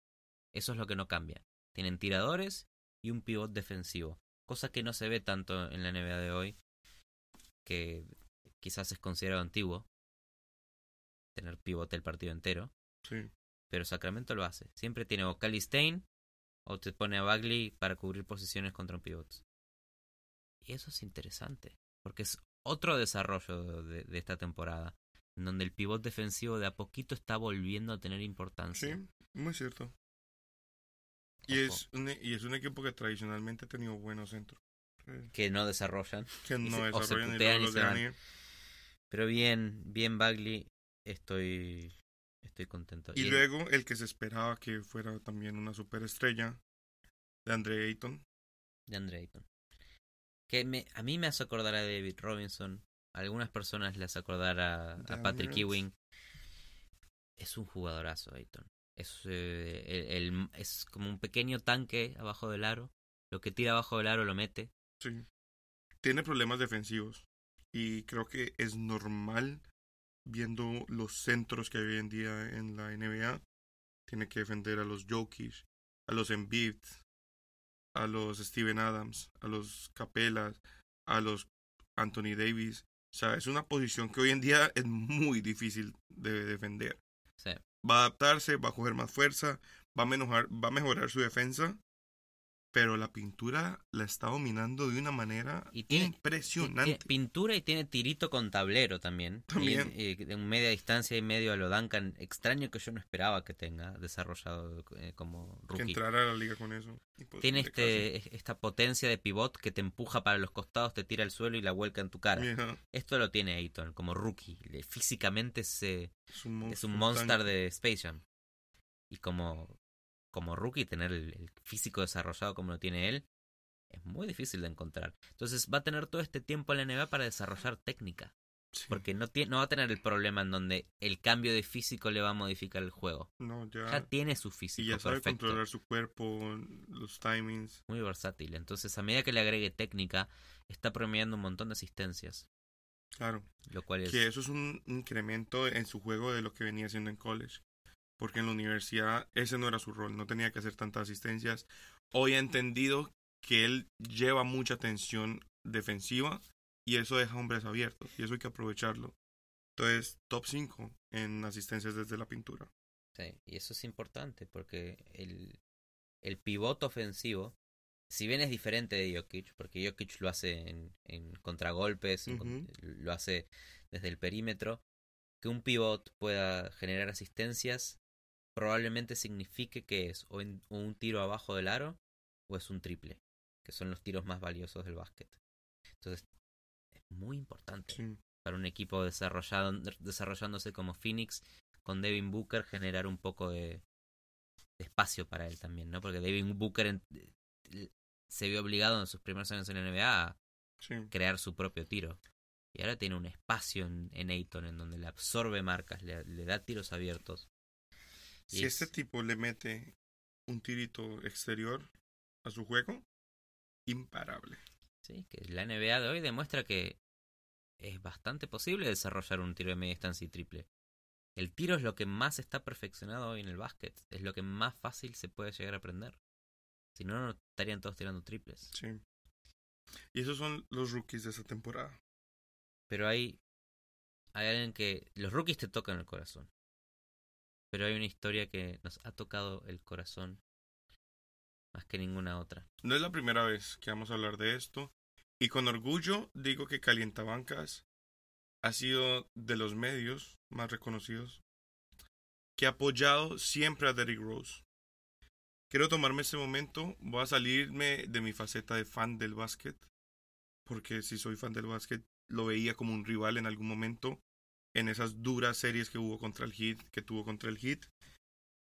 Eso es lo que no cambia. Tienen tiradores y un pivot defensivo. Cosa que no se ve tanto en la NBA de hoy. Que quizás es considerado antiguo. Tener pivote el partido entero. Sí. Pero Sacramento lo hace. Siempre tiene o Cali Stein o te pone a Bagley para cubrir posiciones contra un pivot. Y eso es interesante. Porque es otro desarrollo de, de esta temporada. En donde el pivot defensivo de a poquito está volviendo a tener importancia. Sí, muy cierto. Y Ojo. es, un, y es un equipo que tradicionalmente ha tenido buenos centros. Que no desarrollan. Que no se- o se desarrollan y luego los dejan ir. Pero bien, bien Bagley. Estoy, estoy contento. Y luego el que se esperaba que fuera también una superestrella de Andre Ayton. de Andre Ayton. Que me, a mí me hace acordar a David Robinson. A algunas personas les hace acordar a, Patrick. Ewing. Es un jugadorazo, Ayton. Es, eh, el- el- es como un pequeño tanque abajo del aro. Lo que tira abajo del aro lo mete. Sí. Tiene problemas defensivos. Y creo que es normal viendo los centros que hay hoy en día en la NBA. Tiene que defender a los Jokic, a los Embiid, a los Steven Adams, a los Capelas, a los Anthony Davis. O sea, es una posición que hoy en día es muy difícil de defender. Va a adaptarse, va a coger más fuerza, va a mejorar, va a mejorar su defensa, pero la pintura la está dominando de una manera Y tiene- impresionante. tiene pintura y tiene tirito con tablero también. También. Y, eh, de media distancia y medio a lo Duncan. Extraño que yo no esperaba que tenga desarrollado eh, como que rookie. entrara a la liga con eso. Imposible Tiene casi. este, esta potencia de pivot que te empuja para los costados, te tira al suelo y la vuelca en tu cara. Esto lo tiene Ayton como rookie. Físicamente es, eh, es un es un monster de Space Jam. Y como, como rookie, tener el, el físico desarrollado como lo tiene él, es muy difícil de encontrar. Entonces va a tener todo este tiempo en la NBA para desarrollar técnica. Sí. Porque no, tiene, no va a tener el problema en donde el cambio de físico le va a modificar el juego. No, ya. Ya tiene su físico y ya sabe perfecto. controlar su cuerpo, los timings. muy versátil. Entonces, a medida que le agregue técnica, está promediando un montón de asistencias. Claro. Lo cual es. Que eso es un incremento en su juego de lo que venía haciendo en college. Porque en la universidad ese no era su rol, no tenía que hacer tantas asistencias. Hoy ha entendido que él lleva mucha tensión defensiva y eso deja hombres abiertos y eso hay que aprovecharlo. Entonces, top 5 en asistencias desde la pintura. Sí, y eso es importante porque el, el pivote ofensivo si bien es diferente de Jokic, porque Jokic lo hace en, en contragolpes, con- Ujú. lo hace desde el perímetro, que un pivot pueda generar asistencias probablemente signifique que es o, en- o un tiro abajo del aro o es un triple, que son los tiros más valiosos del básquet. Entonces, es muy importante Sí. para un equipo desarrollado, desarrollándose como Phoenix, con Devin Booker generar un poco de, de espacio para él también, ¿no? Porque Devin Booker en- se vio obligado en sus primeros años en la NBA a Sí. crear su propio tiro. Y ahora tiene un espacio en, en Ayton en donde le absorbe marcas, le, le da tiros abiertos. Si es- este tipo le mete un tirito exterior a su juego, imparable. Sí, que la NBA de hoy demuestra que es bastante posible desarrollar un tiro de media distancia y triple. El tiro es lo que más está perfeccionado hoy en el básquet. Es lo que más fácil se puede llegar a aprender. Si no, no estarían todos tirando triples. Sí. Y esos son los rookies de esta temporada. Pero hay, hay alguien que... Los rookies te tocan el corazón. Pero hay una historia que nos ha tocado el corazón más que ninguna otra. No es la primera vez que vamos a hablar de esto. Y con orgullo digo que Calientabancas ha sido de los medios más reconocidos que ha apoyado siempre a Derrick Rose. Quiero tomarme este momento, voy a salirme de mi faceta de fan del básquet, porque si soy fan del básquet lo veía como un rival en algún momento en esas duras series que hubo contra el Heat, que tuvo contra el Heat,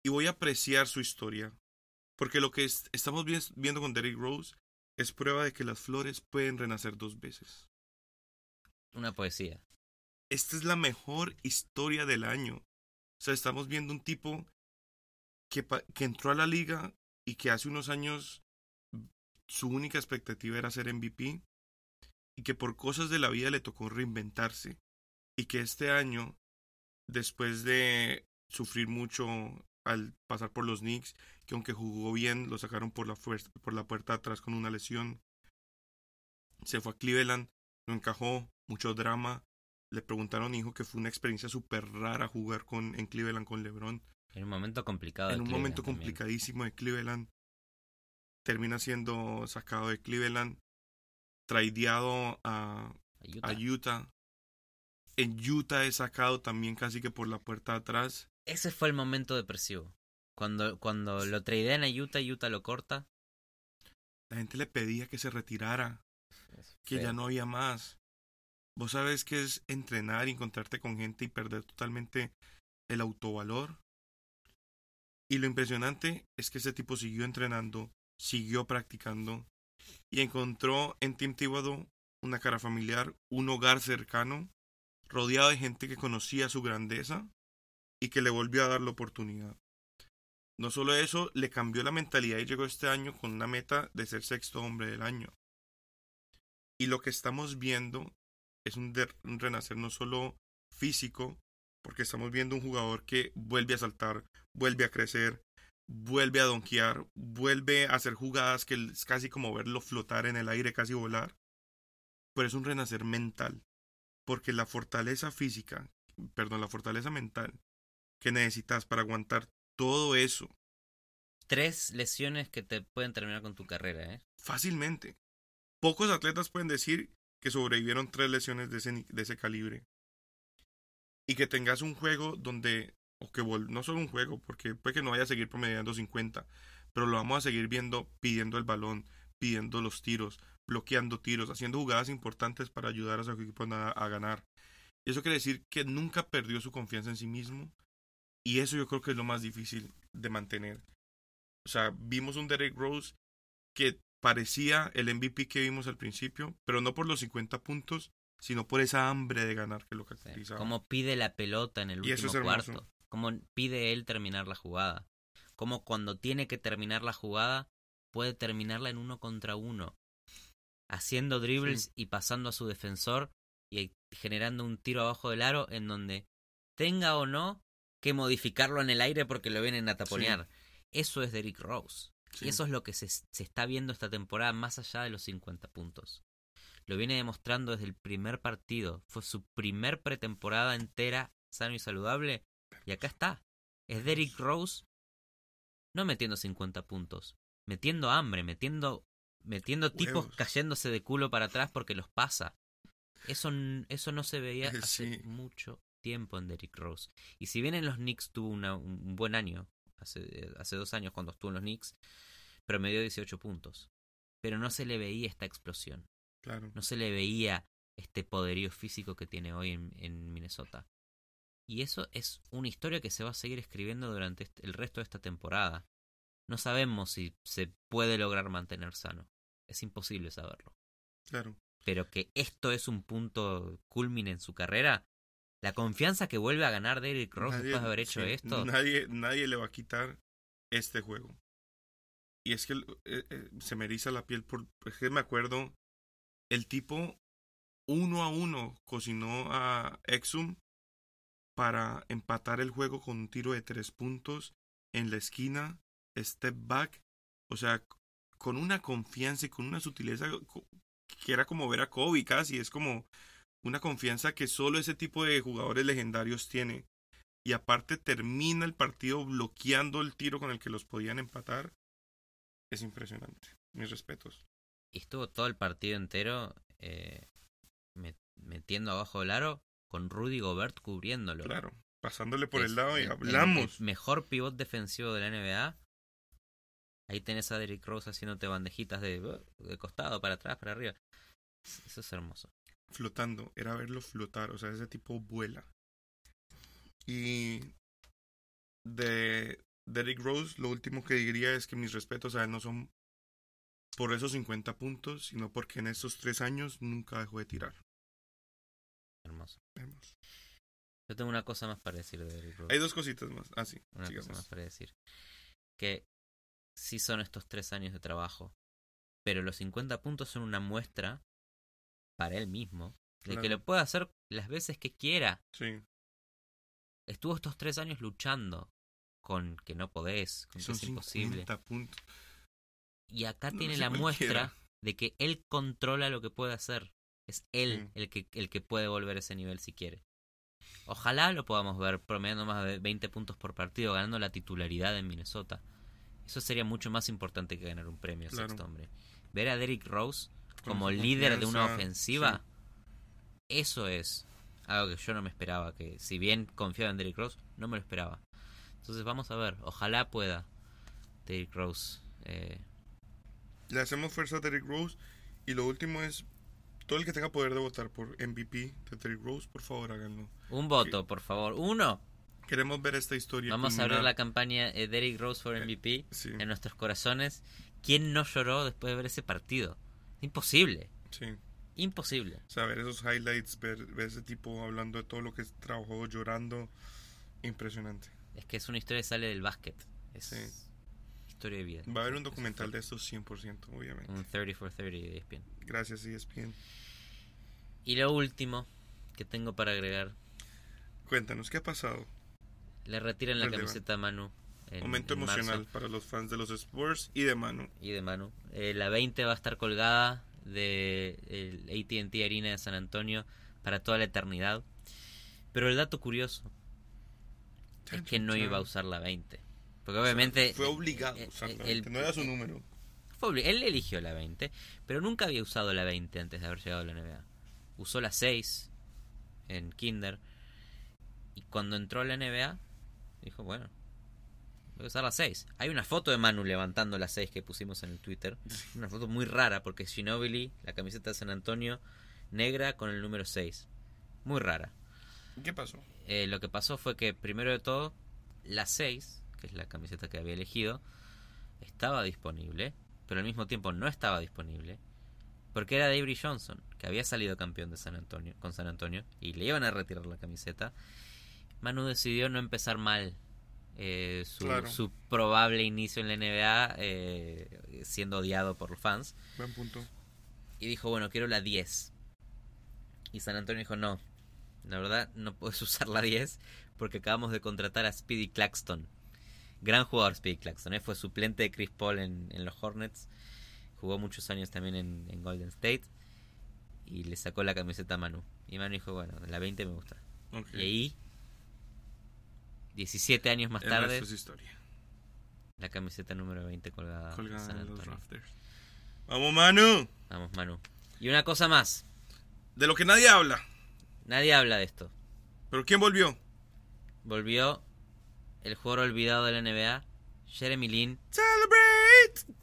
y voy a apreciar su historia, porque lo que es- estamos vi- viendo con Derrick Rose es prueba de que las flores pueden renacer dos veces. Una poesía. Esta es la mejor historia del año. O sea, estamos viendo un tipo que, que entró a la liga y que hace unos años su única expectativa era ser MVP y que por cosas de la vida le tocó reinventarse y que este año, después de sufrir mucho al pasar por los Knicks, que aunque jugó bien, lo sacaron por la, por la puerta de atrás con una lesión, se fue a Cleveland, no encajó, mucho drama, le preguntaron, hijo, que fue una experiencia súper rara jugar con, en Cleveland con LeBron. En un momento complicado. de En un Cleveland momento también. complicadísimo de Cleveland. Termina siendo sacado de Cleveland, traideado a, A a Utah. En Utah es sacado también casi que por la puerta de atrás. Ese fue el momento depresivo. Cuando, cuando lo tradean a Utah, Utah lo corta. La gente le pedía que se retirara, que ya no había más. Vos sabes que es entrenar y encontrarte con gente y perder totalmente el autovalor. Y lo impresionante es que ese tipo siguió entrenando, siguió practicando y encontró en Tim Thibodeau una cara familiar, un hogar cercano, rodeado de gente que conocía su grandeza y que le volvió a dar la oportunidad. No solo eso, le cambió la mentalidad y llegó este año con una meta de ser sexto hombre del año. Y lo que estamos viendo es un, renacer no solo físico, porque estamos viendo un jugador que vuelve a saltar, vuelve a crecer, vuelve a donkear, vuelve a hacer jugadas que es casi como verlo flotar en el aire, casi volar. Pero es un renacer mental, porque la fortaleza física, perdón, la fortaleza mental que necesitas para aguantar todo eso Tres lesiones que te pueden terminar con tu carrera, ¿eh? fácilmente. Pocos atletas pueden decir que sobrevivieron tres lesiones de ese, de ese calibre. Y que tengas un juego donde, o que no solo un juego, porque puede que no vaya a seguir promediando 50, pero lo vamos a seguir viendo pidiendo el balón, pidiendo los tiros, bloqueando tiros, haciendo jugadas importantes para ayudar a su equipo a, a ganar. Eso quiere decir que nunca perdió su confianza en sí mismo. Y eso yo creo que es lo más difícil de mantener. O sea, vimos un Derek Rose que parecía el MVP que vimos al principio, pero no por los 50 puntos, sino por esa hambre de ganar que lo caracterizaba. Cómo pide la pelota en el Y eso último es cuarto. Cómo pide él terminar la jugada. Cómo cuando tiene que terminar la jugada, puede terminarla en uno contra uno. Haciendo dribbles y pasando a su defensor y generando un tiro abajo del aro en donde tenga o no que modificarlo en el aire porque lo vienen a taponear. Eso es Derrick Rose. Sí. Y eso es lo que se, se está viendo esta temporada más allá de los 50 puntos. Lo viene demostrando desde el primer partido. Fue su primer pretemporada entera sano y saludable. Y acá está. Es Derrick Rose no metiendo 50 puntos. Metiendo hambre, metiendo metiendo tipos cayéndose de culo para atrás porque los pasa. Eso, eso no se veía Eh, hace sí. mucho tiempo en Derrick Rose. Y si bien en los Knicks tuvo una- un buen año, hace, hace dos años cuando estuvo en los Knicks, promedió 18 puntos. Pero no se le veía esta explosión. Claro. No se le veía este poderío físico que tiene hoy en, en Minnesota. Y eso es una historia que se va a seguir escribiendo durante este- el resto de esta temporada. No sabemos si se puede lograr mantener sano. Es imposible saberlo. Claro. Pero que esto es un punto culmine en su carrera. La confianza que vuelve a ganar Derrick Rose Nadie- después de haber hecho sí, esto. Nadie, nadie le va a quitar este juego. Y es que eh, eh, se me eriza la piel por. Es que me acuerdo. El tipo uno a uno cocinó a Exum para empatar el juego con un tiro de tres puntos en la esquina, step back. O sea, con una confianza y con una sutileza que era como ver a Kobe casi. Es como una confianza que solo ese tipo de jugadores legendarios tiene. Y aparte termina el partido bloqueando el tiro con el que los podían empatar. Es impresionante. Mis respetos. Y estuvo todo el partido entero eh, met- metiendo abajo del aro con Rudy Gobert cubriéndolo. Claro. Pasándole por Es el lado y el- el- hablamos. el mejor pivot defensivo de la NBA. Ahí tenés a Derrick Rose haciéndote bandejitas de, de costado, para atrás, para arriba. Eso es hermoso. flotando, era verlo flotar, o sea, ese tipo vuela. Y de Derrick Rose, lo último que diría es que mis respetos a él no son por esos 50 puntos, sino porque en estos tres años nunca dejó de tirar. Hermoso. Vemos. Yo tengo una cosa más para decir de Derrick Rose. Hay dos cositas más. Ah, sí, una sigamos. cosa más para decir. Que sí son estos tres años de trabajo. Pero los 50 puntos son una muestra para él mismo de que lo puede hacer las veces que quiera. Sí, Estuvo estos tres años luchando con que no podés, con que es imposible. 50 puntos. Y acá No tiene la cualquiera. muestra de que él controla lo que puede hacer. Es él Sí. el, que, el que puede volver a ese nivel si quiere. Ojalá lo podamos ver promediando más de 20 puntos por partido, ganando la titularidad en Minnesota. Eso sería mucho más importante que ganar un premio, Claro. sexto hombre. Ver a Derrick Rose como líder de una ofensiva, eso es algo que yo no me esperaba. Que si bien confiaba en Derrick Rose, no me lo esperaba. Entonces vamos a ver, ojalá pueda Derrick Rose. eh, Le hacemos fuerza a Derrick Rose. Y lo último es, todo el que tenga poder de votar por MVP de Derrick Rose, por favor háganlo. un voto, por favor. Uno. Queremos ver esta historia. Vamos a abrir la campaña eh, Derrick Rose for Eh, MVP Sí, en nuestros corazones. ¿Quién no lloró después de ver ese partido? Imposible. sí. Imposible. O sea, ver esos highlights, ver, ver ese tipo hablando de todo lo que trabajó, llorando. Impresionante. Es que es una historia que sale del básquet. Es Sí. historia de vida. Va a haber un Es documental de estos 100%, obviamente. Un 30 for 30 de ESPN. Gracias, ESPN. Y lo último que tengo para agregar. Cuéntanos, ¿qué ha pasado? Le retiran la camiseta a Manu. en- Momento en marzo. emocional para los fans de los Spurs y de Manu. y de Manu. Eh, la 20 va a estar colgada de AT&T Arena de San Antonio para toda la eternidad. Pero el dato curioso es que no iba a usar la 20. Porque obviamente Fue obligado eh, a usar la eh, 20, no era su número. fue él eligió la 20, pero nunca había usado la 20 antes de haber llegado a la NBA. Usó la 6 en Kinder y cuando entró a la NBA dijo, bueno, voy a usar la 6. Hay una foto de Manu levantando la 6 que pusimos en el Twitter. Una foto muy rara porque es Ginobili, la camiseta de San Antonio, negra con el número 6. Muy rara. ¿Qué pasó? Eh, lo que pasó fue que, primero de todo, la 6, que es la camiseta que había elegido, estaba disponible, pero al mismo tiempo no estaba disponible, porque era Avery Johnson, que había salido campeón de San Antonio, con San Antonio, y le iban a retirar la camiseta. Manu decidió no empezar mal eh, su, Claro. su probable inicio en la NBA, eh, siendo odiado por los fans, Buen punto. y dijo, bueno, quiero la 10. Y San Antonio dijo, no, la verdad no puedes usar la 10 porque acabamos de contratar a Speedy Claxton. Gran jugador Speedy Claxton, ¿eh? fue suplente de Chris Paul en, en los Hornets. Jugó muchos años también en, en Golden State. Y le sacó la camiseta a Manu. Y Manu dijo, bueno, la 20 me gusta. Y ahí, 17 años más El tarde, resto es historia. la camiseta número 20 colgada, en Colgada San en los rafters. Vamos, Manu. Vamos, Manu. Y una cosa más. De lo que nadie habla. Nadie habla de esto. ¿Pero quién volvió? Volvió el jugador olvidado de la NBA, Jeremy Lin. Celebrate.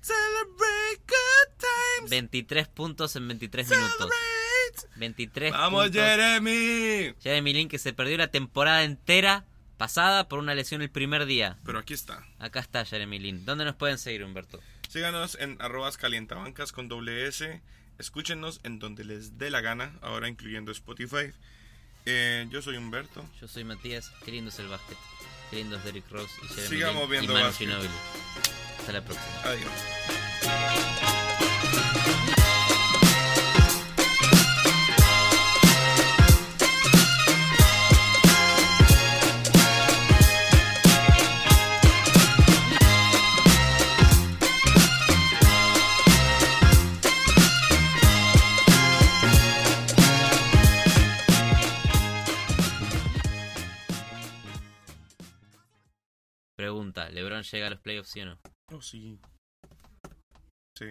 Celebrate good times. 23 puntos en 23 minutos. Celebrate. 23 Vamos, puntos. Jeremy. Jeremy Lin que se perdió la temporada entera pasada por una lesión el primer día. Pero aquí está. Acá está Jeremy Lin. ¿Dónde nos pueden seguir, Humberto? Síganos en arrobas calientabancas con doble S. Escúchenos en donde les dé la gana, ahora incluyendo Spotify. Eh, yo soy Humberto. Yo soy Matías. Qué lindo es el básquet. Qué lindo es Derrick Rose y Jeremy Sigamos Lin viendo y Manu. Ginóbili. Hasta la próxima. Adiós. ¿LeBron llega a los playoffs sí o no? Oh, sí. Sí.